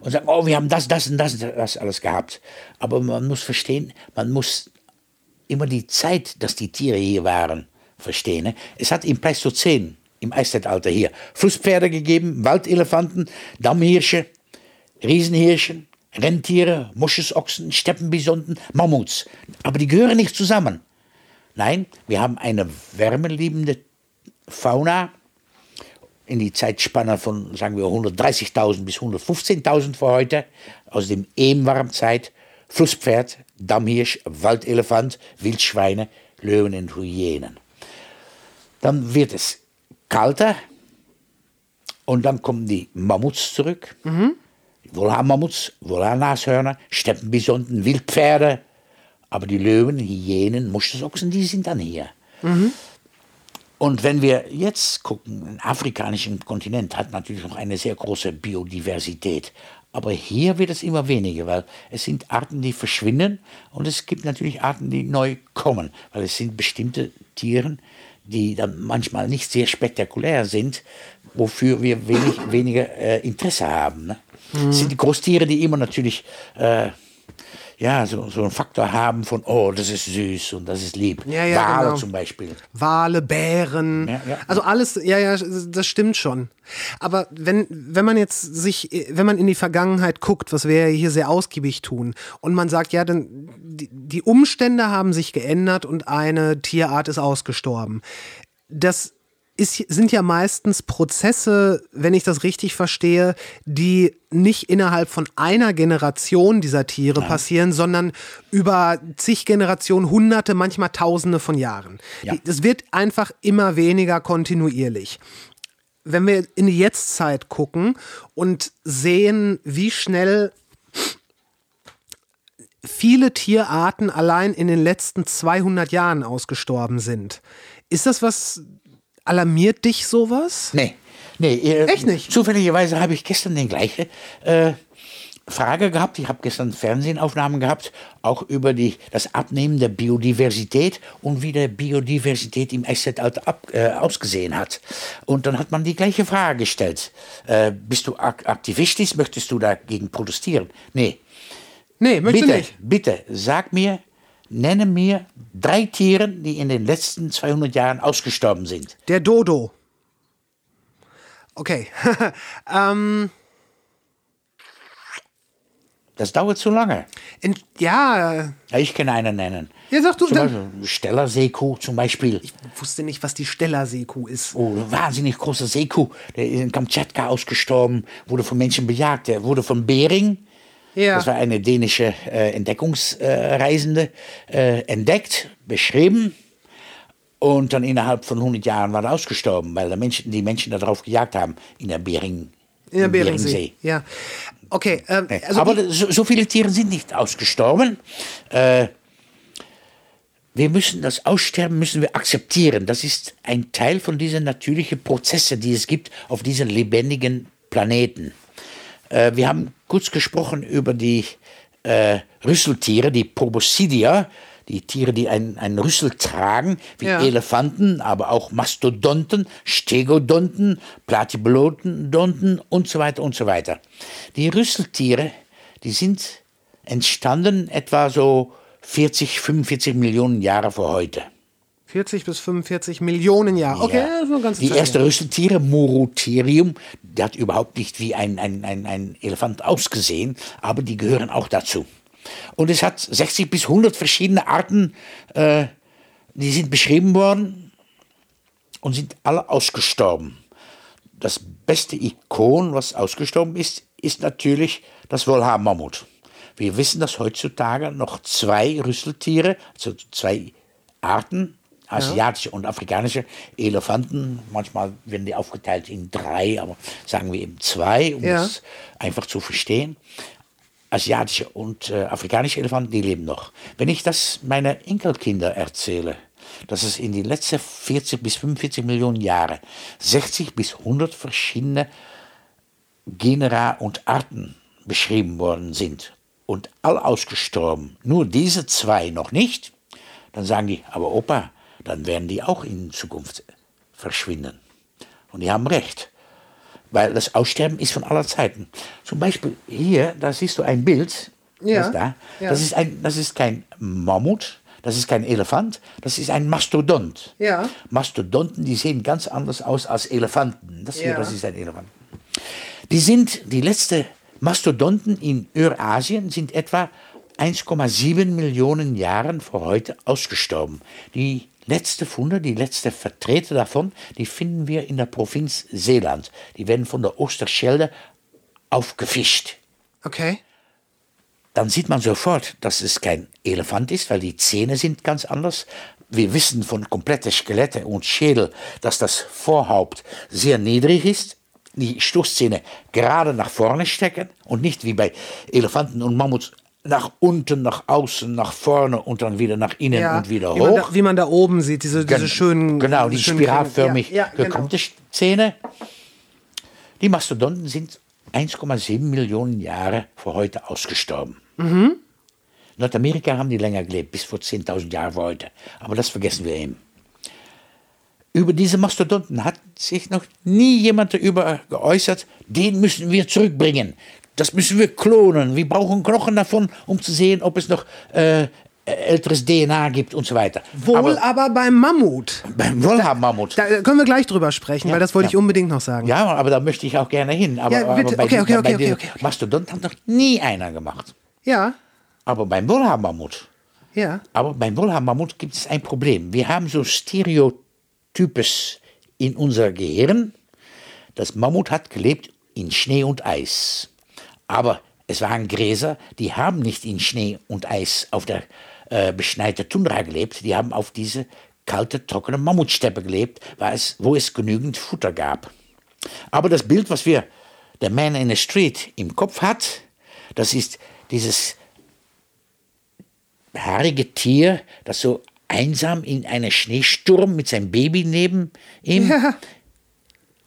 und sagen, oh, wir haben das, das und das und das alles gehabt. Aber man muss verstehen, man muss immer die Zeit, dass die Tiere hier waren, verstehen. Ne? Es hat im Pleistozän, im Eiszeitalter hier, Flusspferde gegeben, Waldelefanten, Dammhirsche, Riesenhirschen, Rentiere, Moschusochsen, Steppenbisonten, Mammuts. Aber die gehören nicht zusammen. Nein, wir haben eine wärmeliebende Fauna in die Zeitspanne von, sagen wir, 130.000 bis 115.000 für heute, aus dem Ebenwarmzeit, Flusspferd, Dammhirsch, Waldelefant, Wildschweine, Löwen und Hyänen. Dann wird es kalter und dann kommen die Mammuts zurück. Die Wollhaar-Mammuts, Wollhaar-Nashörner, Steppenbisonten, Wildpferde. Aber die Löwen, Hyänen, Moschusochsen, die sind dann hier. Und wenn wir jetzt gucken, den afrikanischen Kontinent hat natürlich noch eine sehr große Biodiversität. Aber hier wird es immer weniger, weil es sind Arten, die verschwinden und es gibt natürlich Arten, die neu kommen, weil es sind bestimmte Tiere, die dann manchmal nicht sehr spektakulär sind, wofür wir wenig, weniger äh, Interesse haben. Ne? Es sind die Großtiere, die immer natürlich äh, ja, so, so einen Faktor haben von, oh, das ist süß und das ist lieb. Ja, ja, Wale genau. zum Beispiel. Wale, Bären, Ja, ja. also alles, ja, ja, das stimmt schon. Aber wenn, wenn man jetzt sich, wenn man in die Vergangenheit guckt, was wir hier sehr ausgiebig tun, und man sagt, ja, dann, die, die Umstände haben sich geändert und eine Tierart ist ausgestorben. Das ist, sind ja meistens Prozesse, wenn ich das richtig verstehe, die nicht innerhalb von einer Generation dieser Tiere passieren, sondern über zig Generationen, hunderte, manchmal tausende von Jahren. Ja. Wird einfach immer weniger kontinuierlich. Wenn wir in die Jetztzeit gucken und sehen, wie schnell viele Tierarten allein in den letzten 200 Jahren ausgestorben sind, ist das was, alarmiert dich sowas? Nee, nee. Äh, Echt nicht? Zufälligerweise habe ich gestern den gleiche äh, Frage gehabt. Ich habe gestern Fernsehaufnahmen gehabt, auch über die, das Abnehmen der Biodiversität und wie der Biodiversität im Eiszeitalter äh, ausgesehen hat. Und dann hat man die gleiche Frage gestellt. Äh, bist du ak aktivistisch? Möchtest du dagegen protestieren? Nee. Nee, möchte bitte, nicht. bitte, sag mir, nenne mir drei Tiere, die in den letzten 200 Jahren ausgestorben sind. Der Dodo. Okay. ähm, Das dauert zu lange. in, ja, ich kann einen nennen. Ja, sag du, Zum dann- Beispiel Stellerseekuh zum Beispiel. ich wusste nicht, was die Stellerseekuh ist. Oh, eine wahnsinnig große Seekuh. Der ist in Kamtschatka ausgestorben, wurde von Menschen bejagt. Der wurde von Bering, Ja. das war eine dänische äh, Entdeckungsreisende, äh, entdeckt, beschrieben. Und dann innerhalb von 100 Jahren war er ausgestorben, weil Menschen, die Menschen darauf gejagt haben in der Bering. In der Beringsee. Ja. Okay, ähm, also aber so, so viele Tiere sind nicht ausgestorben. Äh, wir müssen das Aussterben müssen wir akzeptieren. Das ist ein Teil von diesen natürlichen Prozessen, die es gibt auf diesem lebendigen Planeten. Äh, wir haben kurz gesprochen über die äh, Rüsseltiere, die Proboscidea, die Tiere, die einen, einen Rüssel tragen, wie Ja. Elefanten, aber auch Mastodonten, Stegodonten, Platybulodonten und so weiter und so weiter. Die Rüsseltiere, die sind entstanden etwa so 40, 45 Millionen Jahre vor heute. 40 bis 45 Millionen Jahre. Okay, Ja. eine ganze Die Zeit erste her. Rüsseltiere, Murutherium, der hat überhaupt nicht wie ein, ein, ein, ein Elefant ausgesehen, aber die gehören auch dazu. Und es hat 60 bis 100 verschiedene Arten, äh, die sind beschrieben worden und sind alle ausgestorben. Das beste Ikon, was ausgestorben ist, ist natürlich das Wollhaar-Mammut. Wir wissen, dass heutzutage noch zwei Rüsseltiere, also zwei Arten, asiatische und afrikanische Elefanten, manchmal werden die aufgeteilt in drei, aber sagen wir eben zwei, um Ja. es einfach zu verstehen. Asiatische und äh, afrikanische Elefanten, die leben noch. Wenn ich das meiner Enkelkinder erzähle, dass es in den letzten 40 bis 45 Millionen Jahre 60 bis 100 verschiedene Genera und Arten beschrieben worden sind. und alle ausgestorben, nur diese zwei noch nicht, dann sagen die, aber Opa, dann werden die auch in Zukunft verschwinden. Und die haben recht. Weil das Aussterben ist von aller Zeiten. Zum Beispiel hier, da siehst du ein Bild. Ja, Das, da. ja. Das, ist ein, das ist kein Mammut, das ist kein Elefant, das ist ein Mastodont. Ja. Mastodonten, die sehen ganz anders aus als Elefanten. Das hier, das ist ein Elefant. Die sind, die letzten Mastodonten in Eurasien sind etwa 1,7 Millionen Jahren vor heute ausgestorben. Die letzte Funde, die letzte Vertreter davon, die finden wir in der Provinz Seeland. Die werden von der Osterschelde aufgefischt Okay. dann sieht man sofort, dass es kein Elefant ist, weil die Zähne sind ganz anders. Wir wissen von kompletten Skelette und Schädel, dass das Vorhaupt sehr niedrig ist, die Stoßzähne gerade nach vorne stecken und nicht wie bei Elefanten und Mammuts nach unten, nach außen, nach vorne und dann wieder nach innen Ja. und wieder wie, man hoch. da, wie man da oben sieht, diese, diese Gen- schönen. Genau, die schönen spiralförmig Ja, ja, genau. gekrümmte Zähne. Die Mastodonten sind 1,7 Millionen Jahre vor heute ausgestorben. Mhm. Nordamerika haben die länger gelebt, bis vor 10.000 Jahren vor heute. Aber das vergessen wir eben. Über diese Mastodonten hat sich noch nie jemand darüber geäußert, den müssen wir zurückbringen. Das müssen wir klonen. Wir brauchen Knochen davon, um zu sehen, ob es noch äh, älteres DNA gibt und so weiter. Wohl aber, beim Mammut. Beim Wollhaben-Mammut. Da können wir gleich drüber sprechen, weil das wollte ja. ich unbedingt noch sagen. Ja, aber da möchte ich auch gerne hin. Aber, Ja, bitte. aber bei, Okay, okay, okay, okay, okay. Mastodont hat noch nie einer gemacht. Ja, Aber beim Wollhaben-Mammut, ja. aber beim Wollhaben-Mammut gibt es ein Problem. Wir haben so Stereotypes in unser Gehirn. Das Mammut hat gelebt in Schnee und Eis. Aber es waren Gräser, die haben nicht in Schnee und Eis auf der äh, beschneiten Tundra gelebt. Die haben auf diese kalte, trockene Mammutsteppe gelebt, es, wo es genügend Futter gab. Aber das Bild, was wir, der Man in the Street, im Kopf hat, das ist dieses haarige Tier, das so einsam in einem Schneesturm mit seinem Baby neben ihm Ja.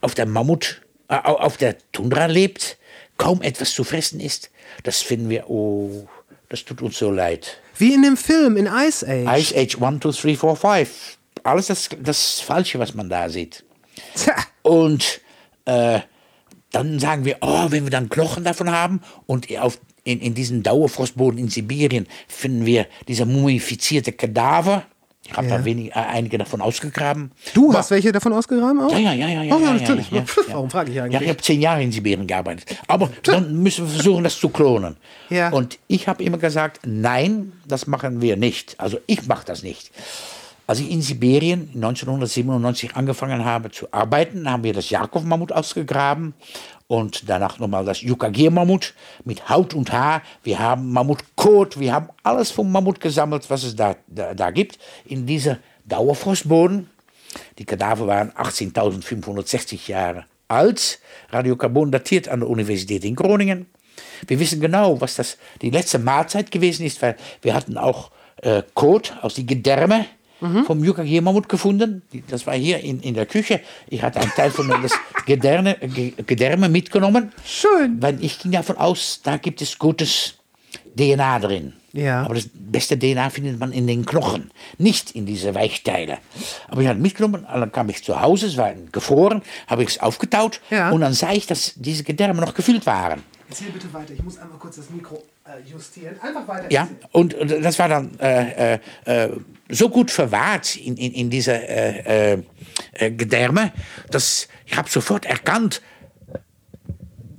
auf der Mammut, äh, au- auf der Tundra lebt, kaum etwas zu fressen ist. Das finden wir, oh, das tut uns so leid. Wie in dem Film, in Ice Age. Ice Age 1, 2, 3, 4, 5. Alles das, das Falsche, was man da sieht. Tja. Und äh, dann sagen wir, oh, wenn wir dann Knochen davon haben und auf, in, in diesem Dauerfrostboden in Sibirien finden wir diese mumifizierte Kadaver. Ich habe Ja. da wenig, äh, einige davon ausgegraben. Du hast welche davon ausgegraben auch? Ja, ja, ja, ja. ja, Oh, ja, ja, natürlich. Ja, ja, ja. Warum frage ich Ja, eigentlich? ich habe zehn Jahre in Sibirien gearbeitet. Aber dann müssen wir versuchen, das zu klonen. Ja. Und ich habe immer gesagt, nein, das machen wir nicht. Also ich mache das nicht. Als ich in Sibirien 1997 angefangen habe zu arbeiten, haben wir das Jakob-Mammut ausgegraben und danach nochmal das Yukagir-Mammut mit Haut und Haar. Wir haben Mammutkot, wir haben alles vom Mammut gesammelt, was es da, da, da gibt, in dieser Dauerfrostboden. Die Kadaver waren 18.560 Jahre alt, Radiokarbon datiert an der Universität in Groningen. Wir wissen genau, was das die letzte Mahlzeit gewesen ist, weil wir hatten auch äh, Kot aus die Gedärme vom Yukagir-Mammut gefunden. Die- Das war hier in, in der Küche. Ich hatte einen Teil von das Gedärme, Ge- Gedärme mitgenommen. Schön. Weil ich ging davon aus, da gibt es gutes DNA drin. Ja. Aber das beste DNA findet man in den Knochen, nicht in diese Weichteile. Aber ich habe mitgenommen, dann kam ich zu Hause, es war gefroren, habe ich es aufgetaut Ja. und dann sah ich, dass diese Gedärme noch gefüllt waren. Erzähl bitte weiter. Ich muss einmal kurz das Mikro äh, justieren. Einfach weiter. Ja, und und das war dann äh, äh, äh, so gut verwahrt in, in, in dieser äh, äh, Gedärme, dass ich habe sofort erkannt,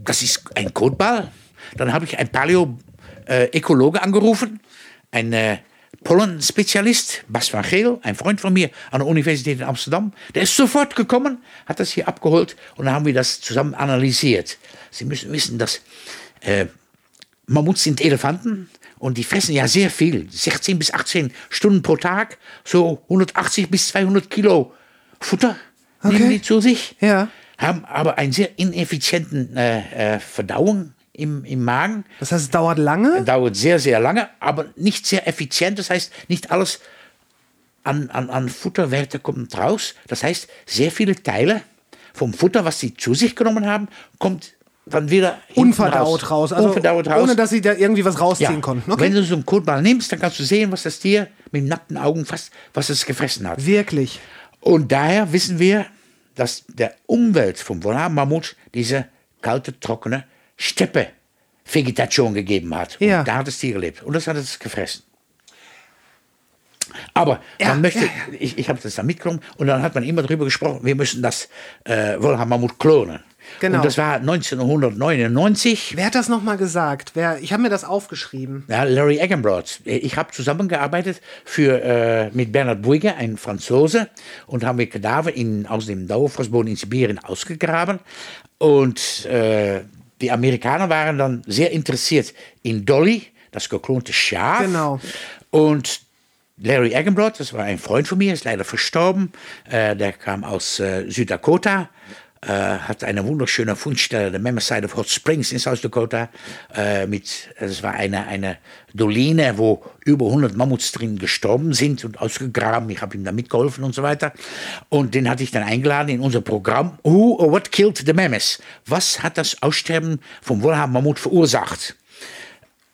das ist ein Kotball. Dann habe ich einen Paleo-Ökologe angerufen, äh, Pollenspezialist, Bas van Geel, ein Freund von mir an der Universität in Amsterdam. Der ist sofort gekommen, hat das hier abgeholt und dann haben wir das zusammen analysiert. Sie müssen wissen, dass äh, Mammuts sind Elefanten und die fressen ja sehr viel, 16 bis 18 Stunden pro Tag, so 180 bis 200 Kilo Futter Okay. nehmen die zu sich, Ja. haben aber einen sehr ineffizienten äh, äh, Verdauung im, im Magen, Das heißt, es dauert lange? dauert sehr, sehr lange, aber nicht sehr effizient, das heißt, nicht alles an, an, an Futterwerte kommt raus, das heißt, sehr viele Teile vom Futter, was sie zu sich genommen haben, kommt dann wieder Unverdaut raus. Also Unverdaut raus. Ohne dass sie da irgendwie was rausziehen ja. konnten. Wenn Okay. du so einen Kotball nimmst, dann kannst du sehen, was das Tier mit nackten Augen fast, was es gefressen hat. Wirklich. Und daher wissen wir, dass der Umwelt vom Wollhaar-Mammut diese kalte, trockene Steppe-Vegetation gegeben hat. Ja. Und da hat das Tier gelebt. Und das hat es gefressen. Aber Ja, man möchte, ja, ich, ich habe das da mitgenommen und dann hat man immer darüber gesprochen, wir müssen das äh, Wollhaar-Mammut klonen. Genau. Und das war 1999. Wer hat das nochmal gesagt? Wer, ich habe mir das aufgeschrieben. Ja, Larry Eggenbrod. Ich habe zusammengearbeitet für, äh, mit Bernhard Bouygues, ein Franzose, und haben wir Kadaver in, aus dem Dauerfrostboden in Sibirien ausgegraben. Und äh, die Amerikaner waren dann sehr interessiert in Dolly, das geklonte Schaf. Genau. Und Larry Eggenbrod, das war ein Freund von mir, ist leider verstorben. Äh, der kam aus äh, Süddakota, äh, hat eine wunderschöne Fundstelle, der Mammoth Side of Hot Springs in South Dakota. Äh, mit, das war eine, eine Doline, wo über 100 Mammuts drin gestorben sind und ausgegraben. Ich habe ihm da mitgeholfen und so weiter. Und den hatte ich dann eingeladen in unser Programm. Who or what killed the Mammoth? Was hat das Aussterben vom Wollhaar-Mammut verursacht?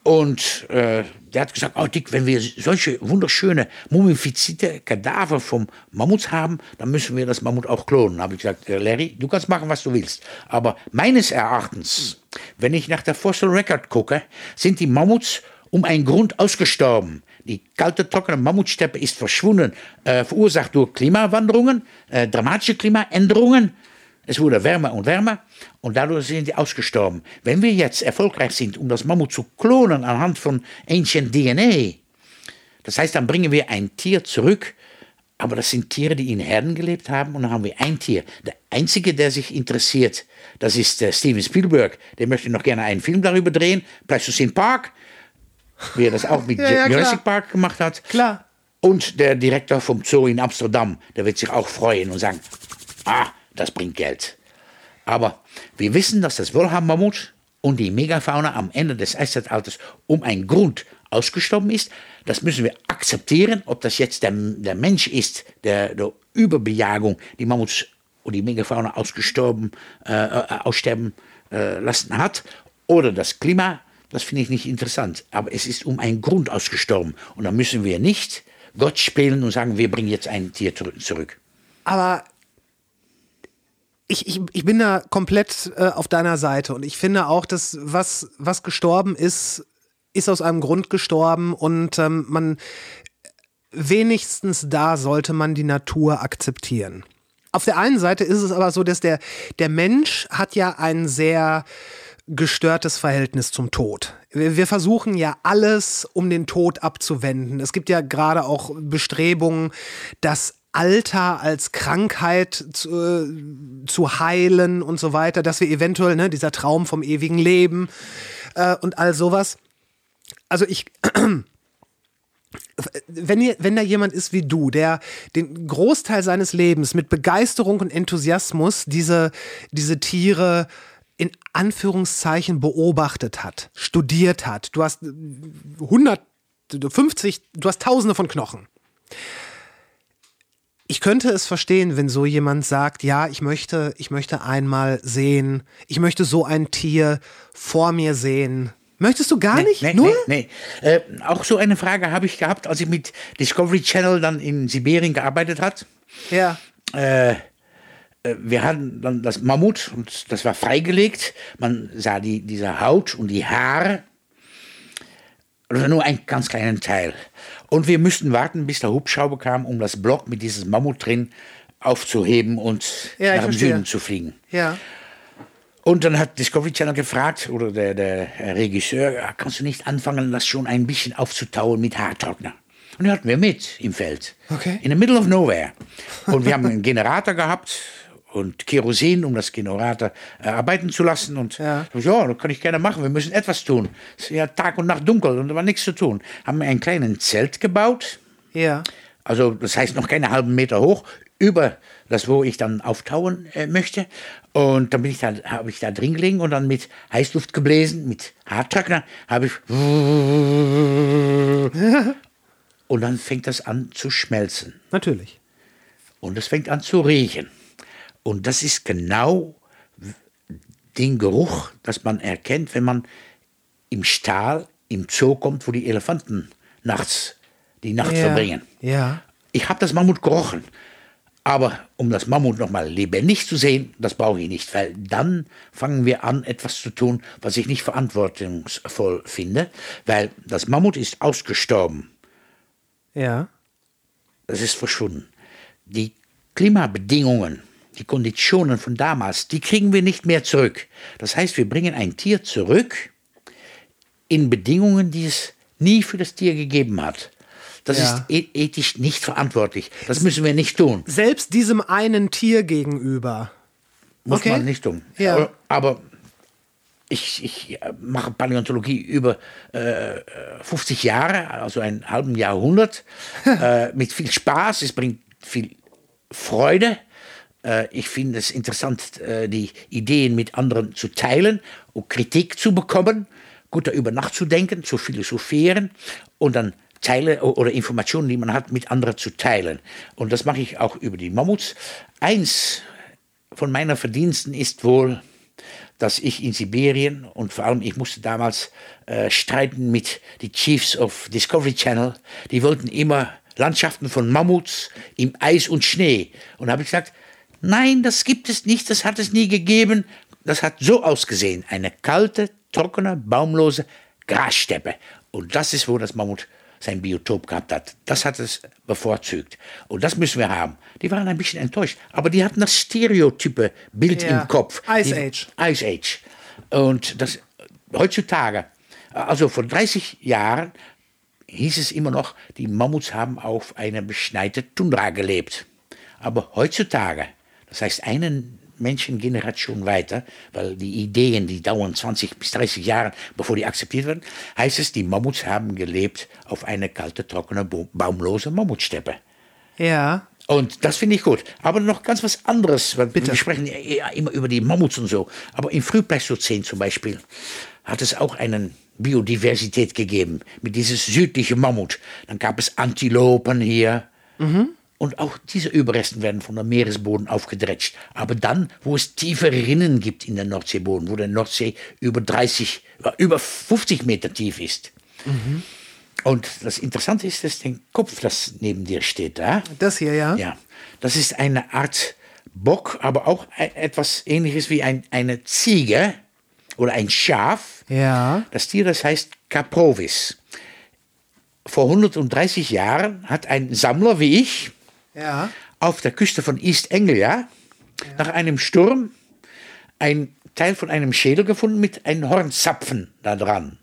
Und äh, der hat gesagt, oh Dick, wenn wir solche wunderschöne mumifizierte Kadaver vom Mammut haben, dann müssen wir das Mammut auch klonen. habe ich gesagt, äh, Larry, du kannst machen, was du willst. Aber meines Erachtens, wenn ich nach der Fossil Record gucke, sind die Mammuts um einen Grund ausgestorben. Die kalte, trockene Mammutsteppe ist verschwunden, äh, verursacht durch Klimawanderungen, äh, dramatische Klimaänderungen. Es wurde wärmer und wärmer und dadurch sind die ausgestorben. Wenn wir jetzt erfolgreich sind, um das Mammut zu klonen anhand von Ancient DNA, das heißt, dann bringen wir ein Tier zurück, aber das sind Tiere, die in Herden gelebt haben und dann haben wir ein Tier. Der einzige, der sich interessiert, das ist äh, Steven Spielberg. Der möchte noch gerne einen Film darüber drehen, Pleistocene Park, wie er das auch mit Ja, ja, Jurassic klar. Park gemacht hat. Klar. Und der Direktor vom Zoo in Amsterdam, der wird sich auch freuen und sagen, ah, das bringt Geld. Aber wir wissen, dass das Wollhaar-Mammut und die Megafauna am Ende des Eiszeitalters um einen Grund ausgestorben ist. Das müssen wir akzeptieren, ob das jetzt der, der Mensch ist, der der Überbejagung die Mammuts und die Megafauna ausgestorben, äh, äh, aussterben äh, lassen hat, oder das Klima, das finde ich nicht interessant. Aber es ist um einen Grund ausgestorben. Und da müssen wir nicht Gott spielen und sagen, wir bringen jetzt ein Tier zurück. Aber ich, ich, ich bin da komplett äh, auf deiner Seite und ich finde auch, dass was, was gestorben ist, ist aus einem Grund gestorben und ähm, man wenigstens da sollte man die Natur akzeptieren. Auf der einen Seite ist es aber so, dass der, der Mensch hat ja ein sehr gestörtes Verhältnis zum Tod. Wir, versuchen ja alles, um den Tod abzuwenden. Es gibt ja gerade auch Bestrebungen, das Alter als Krankheit zu, äh, zu heilen und so weiter, dass wir eventuell, ne, dieser Traum vom ewigen Leben äh, und all sowas. Also ich, wenn, ihr, wenn da jemand ist wie du, der den Großteil seines Lebens mit Begeisterung und Enthusiasmus diese, diese Tiere in Anführungszeichen beobachtet hat, studiert hat, du hast 100, 50, du hast Tausende von Knochen. Ich könnte es verstehen, wenn so jemand sagt, ja, ich möchte, ich möchte einmal sehen, ich möchte so ein Tier vor mir sehen. Möchtest du gar nicht? Nee, Null? nee, nee. Äh, auch so eine Frage habe ich gehabt, als ich mit Discovery Channel dann in Sibirien gearbeitet hat. Ja. Äh, wir hatten dann das Mammut und das war freigelegt. Man sah die, diese Haut und die Haare. War nur ein ganz kleinen Teil. Und wir müssten warten, bis der Hubschrauber kam, um das Block mit diesem Mammut drin aufzuheben und Ja, nach dem. Süden zu fliegen. Ja. Und dann hat Discovery Channel gefragt, oder der, der Regisseur, "Ja, kannst du nicht anfangen, das schon ein bisschen aufzutauen mit Haartrockner? Und die hatten wir mit im Feld. Okay. In the middle of nowhere. Und wir haben einen Generator gehabt und Kerosin, um das Generator äh, arbeiten zu lassen. Und Ja. ja, das kann ich gerne machen. Wir müssen etwas tun. Es ist ja Tag und Nacht dunkel und da war nichts zu tun. Haben wir ein kleines Zelt gebaut. Ja. Also das heißt noch keine halben Meter hoch, über das, wo ich dann auftauen äh, möchte. Und dann bin ich da, habe ich da drin gelegen und dann mit Heißluft gebläsen, mit Haartrockner, habe ich. Und dann fängt das an zu schmelzen. Natürlich. Und es fängt an zu riechen. Und das ist genau den Geruch, das man erkennt, wenn man im Stall im Zoo kommt, wo die Elefanten nachts die Nacht Ja. verbringen. Ja. Ich habe das Mammut gerochen. Aber um das Mammut nochmal lebendig zu sehen, das brauche ich nicht, weil dann fangen wir an, etwas zu tun, was ich nicht verantwortungsvoll finde, weil das Mammut ist ausgestorben. Ja. Das ist verschwunden. Die Klimabedingungen, die Konditionen von damals, die kriegen wir nicht mehr zurück. Das heißt, wir bringen ein Tier zurück in Bedingungen, die es nie für das Tier gegeben hat. Das Ja. ist e- ethisch nicht verantwortlich. Das müssen wir nicht tun. Selbst diesem einen Tier gegenüber. Muss Okay. man nicht tun. Ja. Aber, aber ich, ich äh, mache Paläontologie über äh, 50 Jahre, also einen halben Jahrhundert, äh, mit viel Spaß. Es bringt viel Freude. Äh, ich finde es interessant, äh, die Ideen mit anderen zu teilen und Kritik zu bekommen, gut darüber nachzudenken, zu philosophieren und dann Teile oder Informationen, die man hat, mit anderen zu teilen. Und das mache ich auch über die Mammuts. Eins von meiner Verdiensten ist wohl, dass ich in Sibirien und vor allem ich musste damals äh, streiten mit die Chiefs of Discovery Channel. Die wollten immer Landschaften von Mammuts im Eis und Schnee. Und da habe ich gesagt, nein, das gibt es nicht, das hat es nie gegeben. Das hat so ausgesehen, eine kalte, trockene, baumlose Grassteppe. Und das ist, wo das Mammut sein Biotop gehabt hat. Das hat es bevorzugt. Und das müssen wir haben. Die waren ein bisschen enttäuscht, aber die hatten das stereotype Bild Ja. im Kopf. Ice die, Age. Ice Age. Und das heutzutage, also vor 30 Jahren, hieß es immer noch, die Mammuts haben auf einer beschneite Tundra gelebt. Aber heutzutage, das heißt eine Menschengeneration weiter, weil die Ideen, die dauern 20 bis 30 Jahre, bevor die akzeptiert werden, heißt es, die Mammuts haben gelebt auf einer kalte, trockene, baumlose Mammutsteppe. Ja. Und das finde ich gut. Aber noch ganz was anderes. weil Bitte. Wir sprechen ja immer über die Mammuts und so. Aber im Frühpleistozän zum Beispiel hat es auch eine Biodiversität gegeben. Mit dieses südliche Mammut. Dann gab es Antilopen hier. Und auch diese Überresten werden von der Meeresboden aufgedretscht. Aber dann, wo es tiefe Rinnen gibt in der Nordseeboden, wo der Nordsee über 30, äh, über 50 Meter tief ist. Und das Interessante ist, dass den Kopf, das neben dir steht, da. Das hier, ja. Ja, das ist eine Art Bock, aber auch e- etwas ähnliches wie ein, eine Ziege oder ein Schaf. Ja. Das Tier, das heißt Caprovis. Vor 130 Jahren hat ein Sammler wie ich Ja. auf der Küste von East Anglia nach einem Sturm ein Teil von einem Schädel gefunden mit einem Hornzapfen da dran.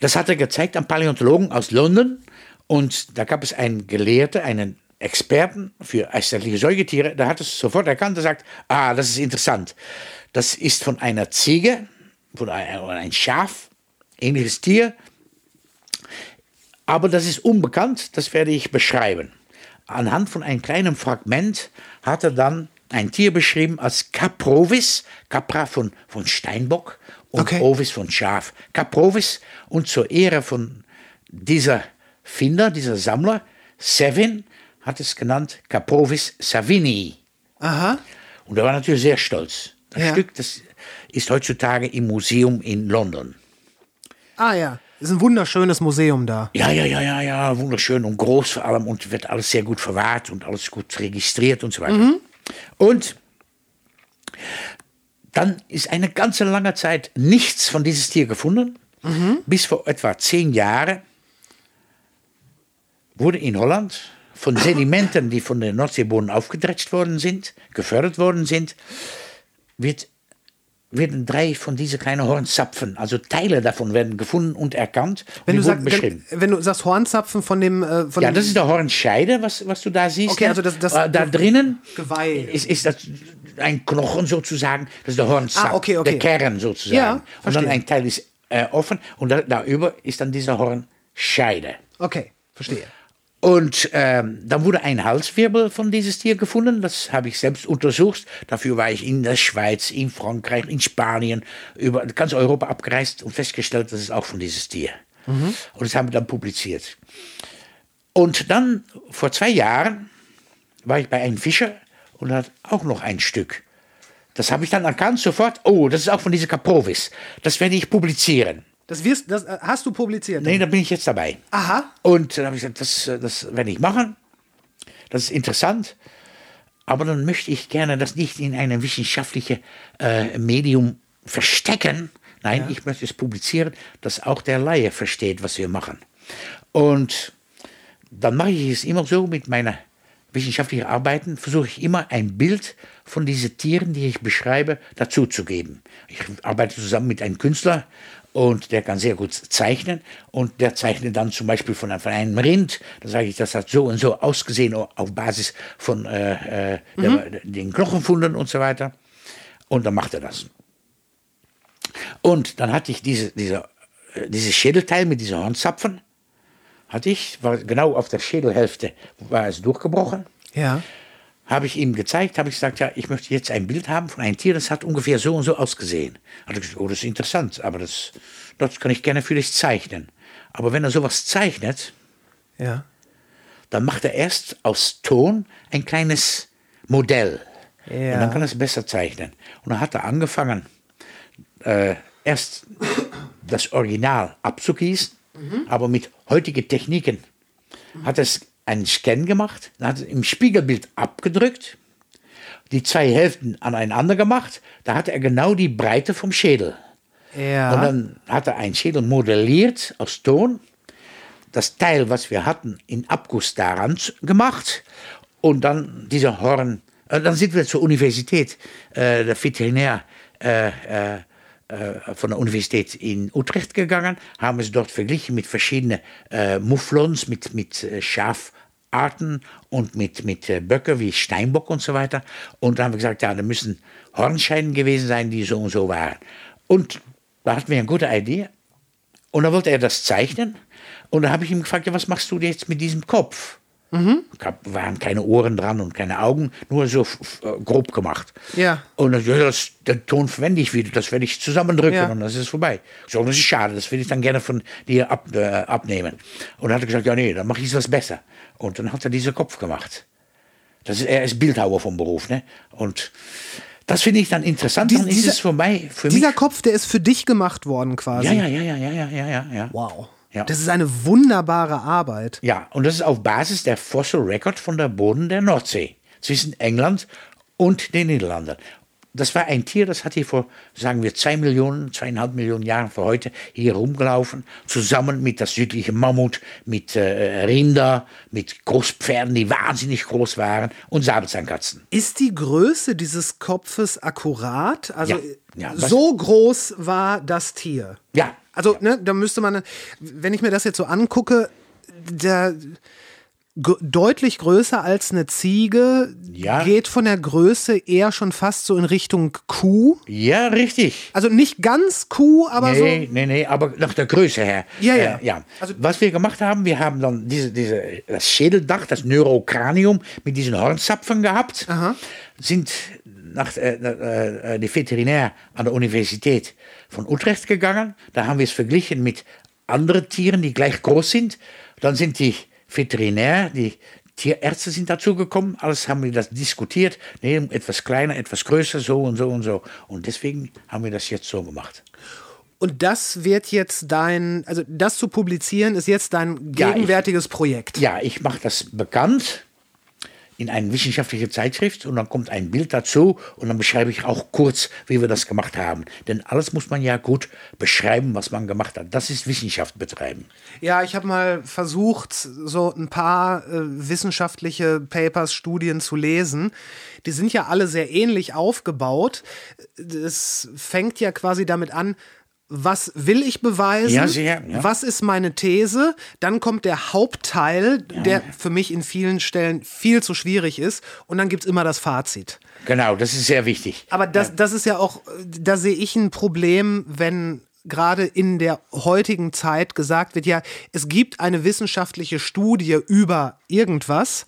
Das hat er gezeigt am Paläontologen aus London und da gab es einen Gelehrten, einen Experten für eiszeitliche Säugetiere, der hat es sofort erkannt und sagt, ah, das ist interessant. Das ist von einer Ziege, von ein, oder ein Schaf, ähnliches Tier, aber das ist unbekannt, das werde ich beschreiben. Anhand von einem kleinen Fragment hat er dann ein Tier beschrieben als Caprovis, Capra von, von Steinbock und Okay. Ovis von Schaf. Caprovis und zur Ehre von dieser Finder, dieser Sammler, Sevin, hat es genannt Caprovis Savini. Aha. Und er war natürlich sehr stolz. Das Ja. Stück das ist heutzutage im Museum in London. Ah ja. Ist ein wunderschönes Museum da. Ja, ja, ja, ja, ja, wunderschön und groß vor allem und wird alles sehr gut verwahrt und alles gut registriert und so weiter. Und dann ist eine ganze lange Zeit nichts von dieses Tier gefunden. Bis vor etwa zehn Jahren wurde in Holland von Sedimenten, die von der Nordseeboden aufgedretscht worden sind, gefördert worden sind, wird, werden drei von diesen kleinen Hornzapfen, also Teile davon werden gefunden und erkannt. und Wenn die du, sagst, beschrieben. wenn, wenn du sagst Hornzapfen von dem. Äh, von Ja, dem das ist der Hornscheide, was, was du da siehst. Okay, ne? also das- das- Äh, da drinnen Geweih. ist, ist das ein Knochen sozusagen, das ist der Hornsack, Ah, okay, okay. der Kern sozusagen. Ja, und dann ein Teil ist äh, offen und da, darüber ist dann dieser Hornscheide. Okay, verstehe. Und ähm, dann wurde ein Halswirbel von dieses Tier gefunden. Das habe ich selbst untersucht. Dafür war ich in der Schweiz, in Frankreich, in Spanien, über ganz Europa abgereist und festgestellt, das ist auch von dieses Tier. Und das haben wir dann publiziert. Und dann, vor zwei Jahren, war ich bei einem Fischer und hat auch noch ein Stück Das habe ich dann erkannt sofort. Oh, das ist auch von dieser Caprovis. Das werde ich publizieren. Das, wirst, das äh, hast du publiziert? Nee, da bin ich jetzt dabei. Aha. Und dann habe ich gesagt, das, äh, das werde ich machen. Das ist interessant. Aber dann möchte ich gerne das nicht in einem wissenschaftlichen äh, Medium verstecken. Nein, ich möchte es publizieren, dass auch der Laie versteht, was wir machen. Und dann mache ich es immer so mit meiner wissenschaftlichen Arbeiten, versuche ich immer ein Bild von diesen Tieren, die ich beschreibe, dazuzugeben. Ich arbeite zusammen mit einem Künstler und der kann sehr gut zeichnen und der zeichnet dann zum Beispiel von, von einem Rind, da sage ich, das hat so und so ausgesehen auf Basis von äh, äh, der, den Knochenfunden und so weiter. Und dann macht er das. Und dann hatte ich diese, diese, äh, dieses Schädelteil mit diesen Hornzapfen, hatte ich, war genau auf der Schädelhälfte war es durchgebrochen. Ja. Habe ich ihm gezeigt, habe ich gesagt, ja, ich möchte jetzt ein Bild haben von einem Tier, das hat ungefähr so und so ausgesehen. Hat er gesagt, oh, das ist interessant, aber das, das kann ich gerne für dich zeichnen. Aber wenn er sowas zeichnet, Ja. dann macht er erst aus Ton ein kleines Modell. Ja. Und dann kann er es besser zeichnen. Und dann hat er angefangen, äh, erst das Original abzugießen, aber mit heutigen Techniken. Hat er es einen Scan gemacht, dann hat er im Spiegelbild abgedrückt, die zwei Hälften aneinander gemacht, da hatte er genau die Breite vom Schädel. Ja. Und dann hat er einen Schädel modelliert aus Ton, das Teil, was wir hatten, in Abguss daran gemacht und dann dieser Horn. Äh, dann sind wir zur Universität, äh, der Veterinär äh, äh, äh, von der Universität in Utrecht gegangen, haben es dort verglichen mit verschiedenen äh, Mufflons, mit, mit äh, Schafarten und mit, mit äh, Böcke wie Steinbock und so weiter. Und da haben wir gesagt, ja, da müssen Hornscheiden gewesen sein, die so und so waren. Und da hatten wir eine gute Idee. Und dann wollte er das zeichnen. Und dann habe ich ihm gefragt, ja, was machst du jetzt mit diesem Kopf? Mhm. Gab, waren keine Ohren dran und keine Augen, nur so äh, grob gemacht. Ja. Und das, das, den Ton verwende ich wieder, das werde ich zusammendrücken ja. und das ist vorbei. So, das ist schade, das will ich dann gerne von dir ab, äh, abnehmen. Und dann hat er gesagt, ja nee, dann mache ich was besser. Und dann hat er diesen Kopf gemacht. Das ist, er ist Bildhauer vom Beruf, ne? Und das finde ich dann interessant. Dies, dann ist dieser, es vorbei. Für dieser mich. Kopf, der ist für dich gemacht worden quasi. Ja, ja, ja, ja, ja, ja, ja, ja. Wow. Ja. Das ist eine wunderbare Arbeit. Ja, und das ist auf Basis der Fossil Record von der Boden der Nordsee zwischen England und den Niederlanden. Das war ein Tier, das hat hier vor, sagen wir, zwei Millionen, zweieinhalb Millionen Jahren vor heute hier rumgelaufen, zusammen mit das südliche Mammut, mit äh, Rinder, mit Großpferden, die wahnsinnig groß waren und Säbelzahnkatzen. Ist die Größe dieses Kopfes akkurat? Also Ja, ja, so groß war das Tier. Ja, Also, ne, da müsste man, wenn ich mir das jetzt so angucke, der deutlich größer als eine Ziege, Ja. geht von der Größe eher schon fast so in Richtung Kuh. ja, richtig. Also nicht ganz Kuh, aber Nee, so. nee, nee, aber nach der Größe her. Ja, ja. Äh, ja. Also- Was wir gemacht haben, wir haben dann diese, diese, das Schädeldach, das Neurokranium mit diesen Hornzapfen gehabt, sind nach äh, äh, die Veterinär an der Universität von Utrecht gegangen. Da haben wir es verglichen mit anderen Tieren, die gleich groß sind. Dann sind die Veterinär, die Tierärzte sind dazugekommen, alles haben wir das diskutiert. Nee, etwas kleiner, etwas größer, so und so und so. Und deswegen haben wir das jetzt so gemacht. Und das wird jetzt dein, also das zu publizieren, ist jetzt dein Ja, ich- gegenwärtiges Projekt. Ja, ich mache das bekannt in eine wissenschaftliche Zeitschrift und dann kommt ein Bild dazu und dann beschreibe ich auch kurz, wie wir das gemacht haben. Denn alles muss man ja gut beschreiben, was man gemacht hat. Das ist Wissenschaft betreiben. Ja, ich habe mal versucht, so ein paar äh, wissenschaftliche Papers, Studien zu lesen. Die sind ja alle sehr ähnlich aufgebaut. Es fängt ja quasi damit an, was will ich beweisen? Ja, sehr, ja. Was ist meine These? Dann kommt der Hauptteil, der für mich in vielen Stellen viel zu schwierig ist. Und dann gibt's immer das Fazit. Genau, das ist sehr wichtig. Aber das, das ist ja auch, da sehe ich ein Problem, wenn gerade in der heutigen Zeit gesagt wird, ja, es gibt eine wissenschaftliche Studie über irgendwas.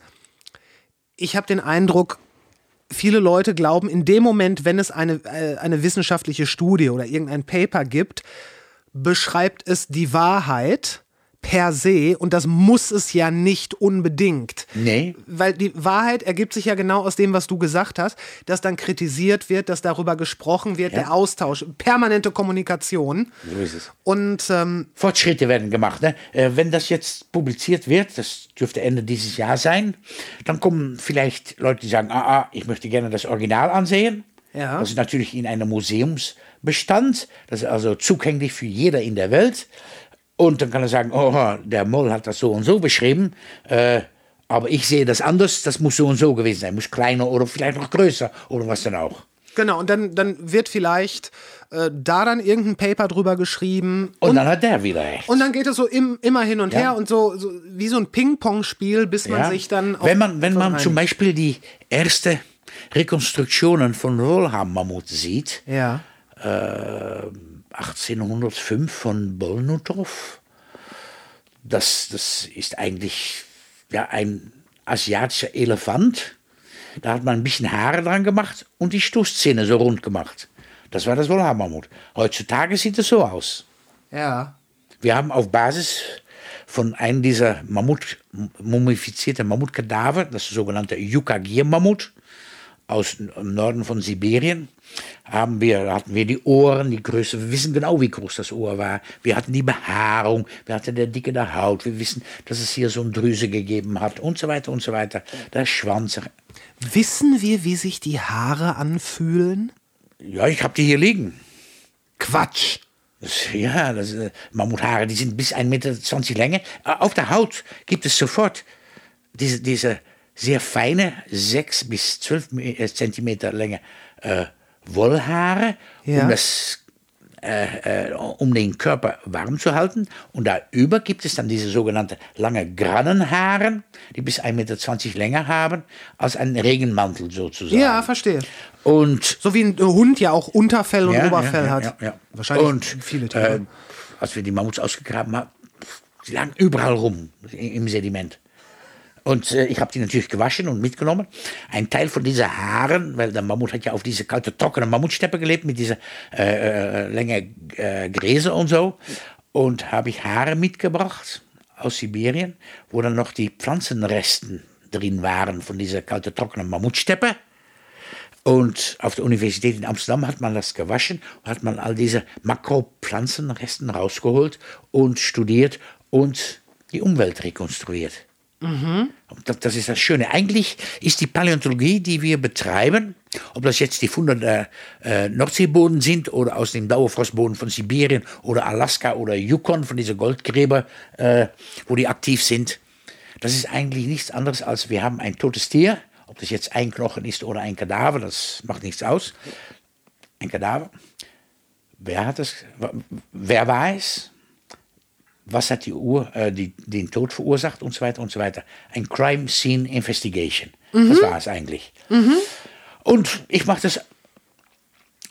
Ich habe den Eindruck, viele Leute glauben, in dem Moment, wenn es eine, äh, eine wissenschaftliche Studie oder irgendein Paper gibt, beschreibt es die Wahrheit. Per se und das muss es ja nicht unbedingt. Nee. Weil die Wahrheit ergibt sich ja genau aus dem, was du gesagt hast, dass dann kritisiert wird, dass darüber gesprochen wird, Ja. der Austausch, permanente Kommunikation. So ist es. Und ähm, Fortschritte werden gemacht. Ne? Äh, wenn das jetzt publiziert wird, das dürfte Ende dieses Jahr sein, dann kommen vielleicht Leute, die sagen, ah, ah ich möchte gerne das Original ansehen. Ja. Das ist natürlich in einem Museumsbestand. Das ist also zugänglich für jeder in der Welt. Und dann kann er sagen, oh, der Moll hat das so und so beschrieben. Äh, aber ich sehe das anders, das muss so und so gewesen sein. Muss kleiner oder vielleicht noch größer oder was dann auch. genau, und dann, dann wird vielleicht äh, da dann irgendein Paper drüber geschrieben. Und, dann hat der wieder recht. Und dann geht es so im, immer hin und Ja. her und so, so wie so ein Ping-Pong-Spiel, bis man Ja. sich dann auf wenn man, wenn man zum. Beispiel die erste Rekonstruktionen von Wollham-Mammut sieht, Ja. 1805 von Bolnutov, das, das ist eigentlich ja, ein asiatischer Elefant. Da hat man ein bisschen Haare dran gemacht und die Stoßzähne so rund gemacht. Das war das Wollham-Mammut. Heutzutage sieht es so aus. Ja. Wir haben auf Basis von einem dieser Mammut, mumifizierten Mammutkadaver, das sogenannte Yukagir-Mammut, aus dem Norden von Sibirien, haben wir, hatten wir die Ohren, die Größe, wir wissen genau, wie groß das Ohr war. Wir hatten die Behaarung, wir hatten der Dicke der Haut, wir wissen, dass es hier so eine Drüse gegeben hat und so weiter und so weiter. Der Schwanz. Wissen wir, wie sich die Haare anfühlen? Ja, ich habe die hier liegen. Quatsch. Ja, das, äh, Mammuthaare, die sind bis 1,20 Meter Länge. Äh, Auf der Haut gibt es sofort diese, diese sehr feine, 6 bis 12 Me- äh, Zentimeter Länge äh, Wollhaare, Ja. um, das, äh, äh, um den Körper warm zu halten. Und darüber gibt es dann diese sogenannte lange Grannenhaaren, die bis 1,20 Meter länger haben, als ein Regenmantel sozusagen. Ja, verstehe. Und So wie ein Hund ja auch Unterfell und Oberfell hat. Ja, ja. Wahrscheinlich und, viele Tiere. Äh, als wir die Mammuts ausgegraben haben, die lagen überall rum im Sediment. Und äh, ich habe die natürlich gewaschen und mitgenommen. Ein Teil von diesen Haaren, weil der Mammut hat ja auf diese kalte, trockene Mammutsteppe gelebt mit dieser äh, äh, Länge äh, Gräser und so. Und habe ich Haare mitgebracht aus Sibirien, wo dann noch die Pflanzenresten drin waren von dieser kalte, trockenen Mammutsteppe. Und auf der Universität in Amsterdam hat man das gewaschen hat man all diese Makropflanzenresten rausgeholt und studiert und die Umwelt rekonstruiert. Und Das, ist das Schöne. Eigentlich ist die Paläontologie, die wir betreiben, ob das jetzt die Funde der äh, Nordseeboden sind oder aus dem Dauerfrostboden von Sibirien oder Alaska oder Yukon von diesen Goldgräber, äh, wo die aktiv sind, das ist eigentlich nichts anderes als wir haben ein totes Tier, ob das jetzt ein Knochen ist oder ein Kadaver, das macht nichts aus. Ein Kadaver. Wer hat das? Wer weiß? Was hat die Uhr, äh, die, den Tod verursacht und so weiter und so weiter. Ein Crime Scene Investigation. Das war es eigentlich. Und ich mache das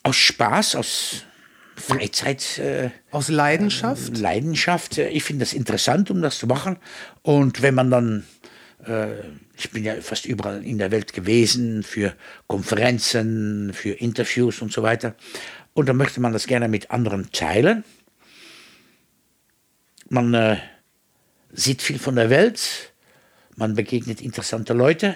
aus Spaß, aus Freizeit. Äh, Aus Leidenschaft? Leidenschaft. Äh, Ich finde das interessant, um das zu machen. Und wenn man dann, äh, ich bin ja fast überall in der Welt gewesen, für Konferenzen, für Interviews und so weiter. Und dann möchte man das gerne mit anderen teilen. Man äh, sieht viel von der Welt, man begegnet interessante Leute.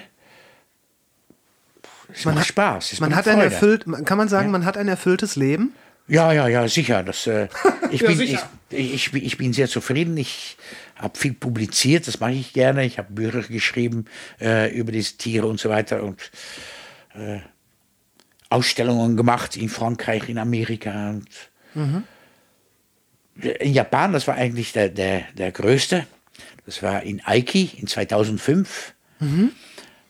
Es Man macht hat- Spaß. Es Man macht hat ein erfüllt, kann man sagen, man hat ein erfülltes Leben? Ja, ja, ja, sicher. Das, äh, ich, Ja, bin, sicher. Ich, ich, bin- ich bin sehr zufrieden. Ich habe viel publiziert, das mache ich gerne. Ich habe Bücher geschrieben äh, über diese Tiere und so weiter und äh, Ausstellungen gemacht in Frankreich, in Amerika. Und In Japan, das war eigentlich der, der, der größte. Das war in Aiki in 2005.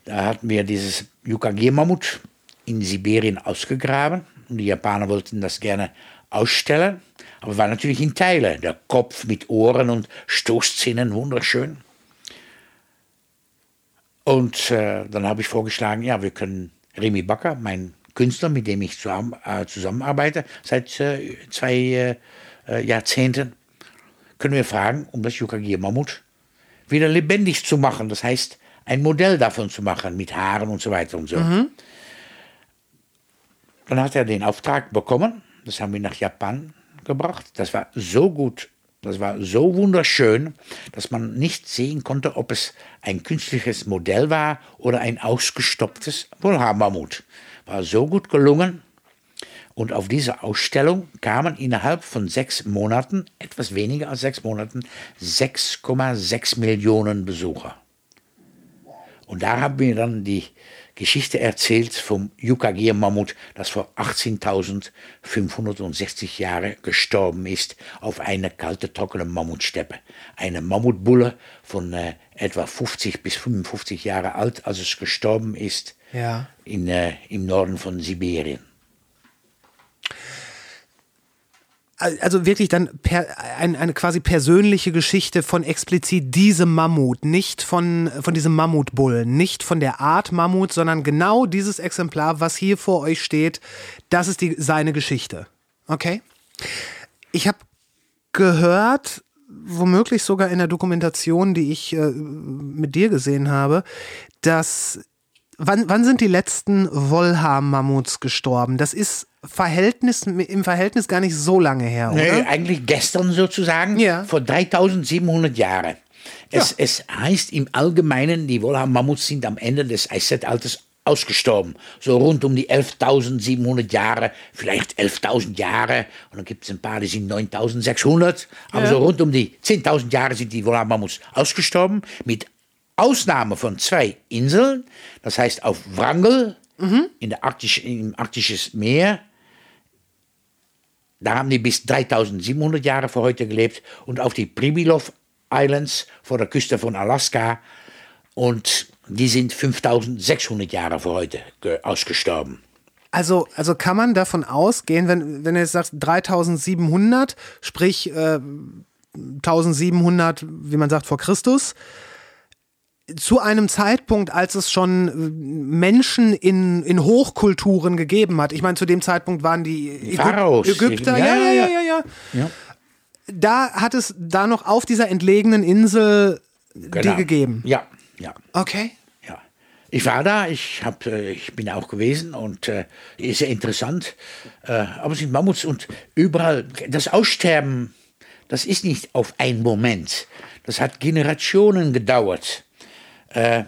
Da hatten wir dieses Yukagir-Mammut in Sibirien ausgegraben. Und die Japaner wollten das gerne ausstellen. Aber war natürlich in Teile. Der Kopf mit Ohren und Stoßzähnen, wunderschön. Und äh, dann habe ich vorgeschlagen, ja, wir können Remy Bakker, mein Künstler, mit dem ich zusammen, äh, zusammenarbeite, seit äh, zwei äh, Jahrzehnten, können wir fragen, um das Yukagir-Mammut wieder lebendig zu machen. Das heißt, ein Modell davon zu machen mit Haaren und so weiter und so. Dann hat er den Auftrag bekommen. Das haben wir nach Japan gebracht. Das war so gut Das war so wunderschön, dass man nicht sehen konnte, ob es ein künstliches Modell war oder ein ausgestopftes Wollhaarmammut. War so gut gelungen. Und auf diese Ausstellung kamen innerhalb von sechs Monaten, etwas weniger als sechs Monaten, 6,6 Millionen Besucher. Und da haben wir dann die Geschichte erzählt vom Yukagir-Mammut, das vor 18.560 Jahren gestorben ist auf einer kalte, trockene Mammutsteppe. Eine Mammutbulle von äh, etwa 50 bis 55 Jahre alt, als es gestorben ist Ja. in, äh, im Norden von Sibirien. Also wirklich dann per, ein, eine quasi persönliche Geschichte von explizit diesem Mammut, nicht von, von diesem Mammutbullen, nicht von der Art Mammut, sondern genau dieses Exemplar, was hier vor euch steht, das ist die, seine Geschichte. Okay? Ich habe gehört, womöglich sogar in der Dokumentation, die ich äh, mit dir gesehen habe, dass wann, wann sind die letzten Wollhaar-Mammuts gestorben? Das ist Verhältnis, im Verhältnis gar nicht so lange her, Nee, oder? eigentlich gestern sozusagen, Ja. vor 3700 Jahren. Es, es heißt im Allgemeinen, die Wollhaar-Mammuts sind am Ende des Eiszeitalters ausgestorben. So rund um die 11.700 Jahre, vielleicht 11.000 Jahre. Und dann gibt es ein paar, die sind 9.600. Aber so rund um die 10.000 Jahre sind die Wollhaar-Mammuts ausgestorben. Mit Ausnahme von zwei Inseln. Das heißt auf Wrangel, in der Arktisch, im Arktisches Meer, da haben die bis 3700 Jahre vor heute gelebt und auf die Pribilov Islands vor der Küste von Alaska und die sind 5600 Jahre vor heute ge- ausgestorben. Also, also kann man davon ausgehen, wenn, wenn du jetzt sagst 3700, sprich äh, 1700, wie man sagt, vor Christus, zu einem Zeitpunkt, als es schon äh, Menschen in, in Hochkulturen gegeben hat. Ich meine, zu dem Zeitpunkt waren die Ägyp. Ägypter. Ja, Ja, ja, ja, ja, ja, ja. Ja. Da hat es da noch auf dieser entlegenen Insel die Genau. gegeben. Ja, ja. Okay. Ja. Ich war da, ich, hab, äh, ich bin auch gewesen und äh, ist sehr interessant. Äh, aber es sind Mammuts und überall, das Aussterben, das ist nicht auf einen Moment. Das hat Generationen gedauert. Äh,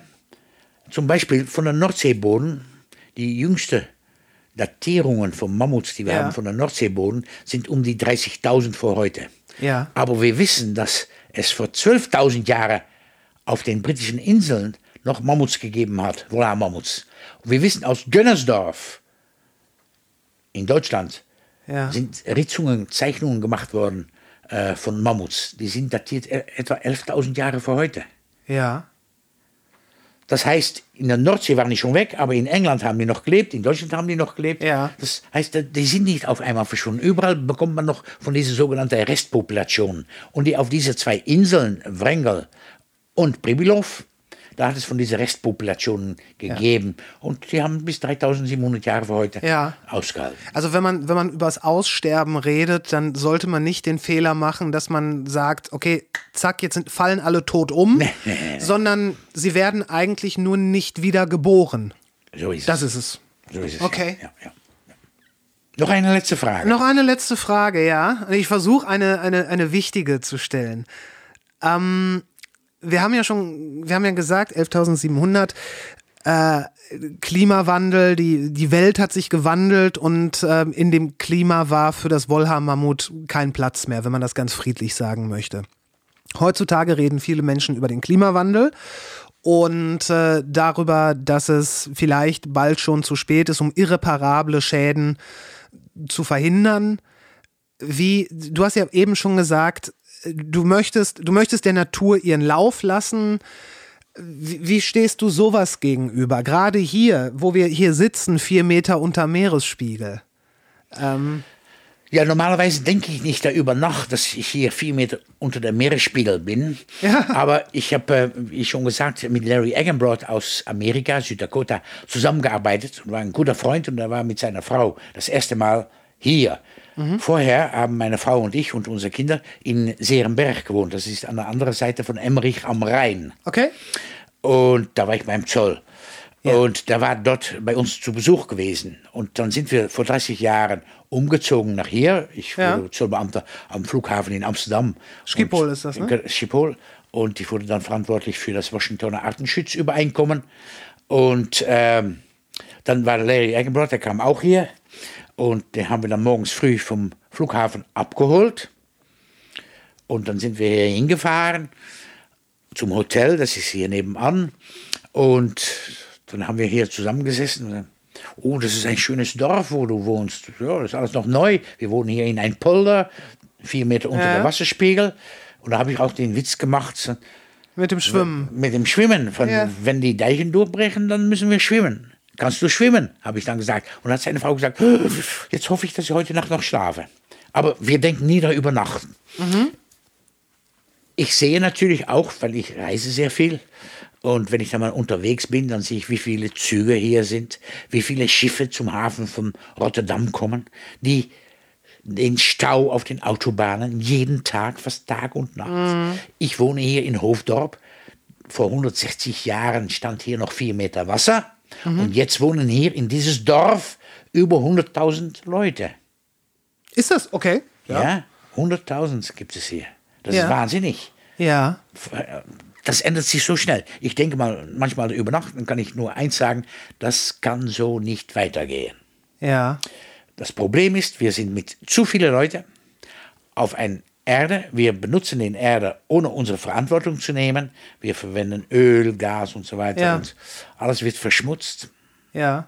zum Beispiel von der Nordseeboden, die jüngste Datierungen von Mammuts, die wir Ja. haben von der Nordseeboden, sind um die 30.000 vor heute. Ja. Aber wir wissen, dass es vor 12.000 Jahren auf den britischen Inseln noch Mammuts gegeben hat, Wollhaar-Mammuts. Und wir wissen aus Gönnersdorf in Deutschland Ja. sind Ritzungen, Zeichnungen gemacht worden äh, von Mammuts. Die sind datiert e- etwa 11.000 Jahre vor heute. Ja. Das heißt, in der Nordsee waren die schon weg, aber in England haben die noch gelebt, in Deutschland haben die noch gelebt. Ja. Das heißt, die sind nicht auf einmal verschwunden. Überall bekommt man noch von dieser sogenannten Restpopulation. Und die auf diese zwei Inseln, Wrangel und Pribilov, da hat es von dieser Restpopulationen gegeben. Und die haben bis 3700 Jahre vor heute Ja. ausgehalten. Also wenn man, wenn man übers Aussterben redet, dann sollte man nicht den Fehler machen, dass man sagt, okay, zack, jetzt sind, fallen alle tot um, sondern sie werden eigentlich nur nicht wieder geboren. So ist Das es. ist es. So ist es. Okay. Ja, ja, ja. Noch eine letzte Frage. Noch eine letzte Frage, ja. Ich versuche eine, eine, eine wichtige zu stellen. Ähm, wir haben ja schon, wir haben ja gesagt, 11.700 äh, Klimawandel, die, die Welt hat sich gewandelt und ähm, in dem Klima war für das Wollhaar-Mammut kein Platz mehr, wenn man das ganz friedlich sagen möchte. Heutzutage reden viele Menschen über den Klimawandel und äh, darüber, dass es vielleicht bald schon zu spät ist, um irreparable Schäden zu verhindern. Wie, du hast ja eben schon gesagt, du möchtest, du möchtest der Natur ihren Lauf lassen. Wie, wie stehst du sowas gegenüber? Gerade hier, wo wir hier sitzen, vier Meter unter Meeresspiegel. Ja, normalerweise denke ich nicht darüber nach, dass ich hier vier Meter unter dem Meeresspiegel bin. Ja. Aber ich habe, äh, wie schon gesagt, mit Larry Eggenbrod aus Amerika, Süddakota, zusammengearbeitet und war ein guter Freund und er war mit seiner Frau das erste Mal hier. Vorher haben meine Frau und ich und unsere Kinder in Seerenberg gewohnt. Das ist an der anderen Seite von Emmerich am Rhein. Okay? Und da war ich beim Zoll. Und der war dort bei uns zu Besuch gewesen. Und dann sind wir vor 30 Jahren umgezogen nach hier. Ich Ja. wurde Zollbeamter am Flughafen in Amsterdam. Schiphol ist das, ne? Schiphol. Und ich wurde dann verantwortlich für das Washingtoner Artenschutzübereinkommen. Und ähm, dann war Larry Eggenbrot, der kam auch hier. Und den haben wir dann morgens früh vom Flughafen abgeholt. Und dann sind wir hier hingefahren zum Hotel, das ist hier nebenan. Und dann haben wir hier zusammengesessen. Dann, oh, das ist ein schönes Dorf, wo du wohnst. Ja, das ist alles noch neu. Wir wohnen hier in ein Polder, vier Meter unter Ja. der Wasserspiegel. Und da habe ich auch den Witz gemacht Mit dem Schwimmen. mit dem Schwimmen. Von, Ja. Wenn die Deichen durchbrechen, dann müssen wir schwimmen. Kannst du schwimmen, habe ich dann gesagt. Und dann hat seine Frau gesagt, "Oh, jetzt hoffe ich, dass ich heute Nacht noch schlafe. Aber wir denken nie darüber nach. Ich sehe natürlich auch, weil ich reise sehr viel. Und wenn ich dann mal unterwegs bin, dann sehe ich, wie viele Züge hier sind, wie viele Schiffe zum Hafen von Rotterdam kommen, die den Stau auf den Autobahnen jeden Tag, fast Tag und Nacht. Ich wohne hier in Hofdorp. Vor 160 Jahren stand hier noch vier Meter Wasser. Und jetzt wohnen hier in dieses Dorf über 100.000 Leute. Ist das okay? Ja, 100.000 gibt es hier. Das Ja. ist wahnsinnig. Ja. Das ändert sich so schnell. Ich denke mal, manchmal über Nacht, kann ich nur eins sagen, das kann so nicht weitergehen. Ja. Das Problem ist, wir sind mit zu vielen Leuten auf ein Erde. Wir benutzen den Erde, ohne unsere Verantwortung zu nehmen. Wir verwenden Öl, Gas und so weiter. Ja. Und alles wird verschmutzt. Ja.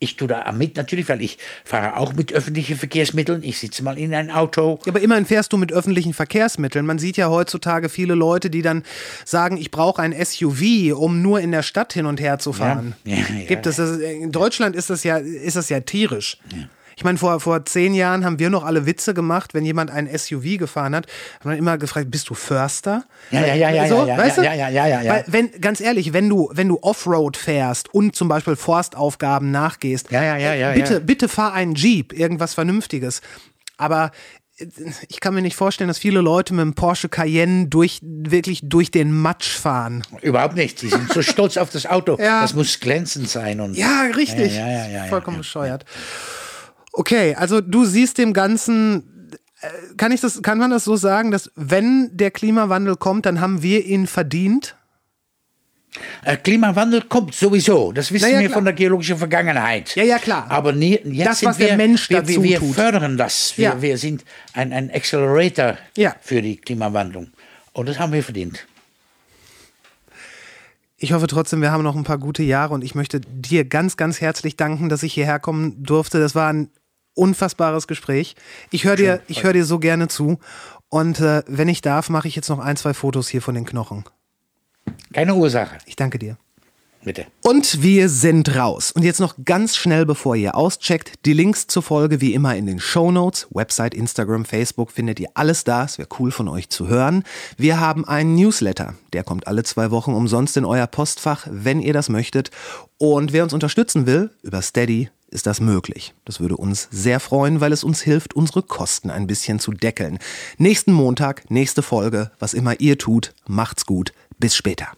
Ich tue da mit natürlich, weil ich fahre auch mit öffentlichen Verkehrsmitteln. Ich sitze mal in ein Auto. Ja, aber immerhin fährst du mit öffentlichen Verkehrsmitteln. Man sieht ja heutzutage viele Leute, die dann sagen, ich brauche ein SUV, um nur in der Stadt hin und her zu fahren. Ja, ja, Gibt ja. es das? In Deutschland ist das ja, ist das ja tierisch. Ich meine, vor, vor zehn Jahren haben wir noch alle Witze gemacht, wenn jemand ein SUV gefahren hat, hat man immer gefragt, bist du Förster? Ja, ja, ja, ja, so, ja, ja, weißt du? ja, ja, ja, ja, ja. Weil, wenn, ganz ehrlich, wenn du, wenn du Offroad fährst und zum Beispiel Forstaufgaben nachgehst, Ja, ja, ja, ja, bitte, ja. bitte fahr einen Jeep, irgendwas Vernünftiges. Aber äh, ich kann mir nicht vorstellen, dass viele Leute mit einem Porsche Cayenne durch, wirklich durch den Matsch fahren. Überhaupt nicht. Die sind so stolz auf das Auto. Ja. Das muss glänzend sein. Und Ja, richtig. Ja, ja, ja, ja, Vollkommen ja. bescheuert. Okay, also du siehst dem Ganzen, äh, kann ich das, kann man das so sagen, dass wenn der Klimawandel kommt, dann haben wir ihn verdient? Äh, Klimawandel kommt sowieso. Das wissen ja, wir klar. von der geologischen Vergangenheit. Ja, ja, klar. Aber nie, jetzt Das, sind was wir, der Mensch wir, dazu wir, wir tut. fördern das. Wir, Ja. wir sind ein, ein Accelerator Ja. für die Klimawandlung. Und das haben wir verdient. Ich hoffe trotzdem, wir haben noch ein paar gute Jahre und ich möchte dir ganz, ganz herzlich danken, dass ich hierher kommen durfte. Das war ein unfassbares Gespräch. Ich höre dir, ich höre dir so gerne zu. Und äh, wenn ich darf, mache ich jetzt noch ein, zwei Fotos hier von den Knochen. Keine Ursache. Ich danke dir. Bitte. Und wir sind raus. Und jetzt noch ganz schnell, bevor ihr auscheckt, die Links zur Folge wie immer in den Show Notes, Website, Instagram, Facebook, findet ihr alles da. Es wäre cool von euch zu hören. Wir haben einen Newsletter, der kommt alle zwei Wochen umsonst in euer Postfach, wenn ihr das möchtet. Und wer uns unterstützen will, über Steady, ist das möglich. Das würde uns sehr freuen, weil es uns hilft, unsere Kosten ein bisschen zu deckeln. Nächsten Montag, nächste Folge, was immer ihr tut, macht's gut. Bis später.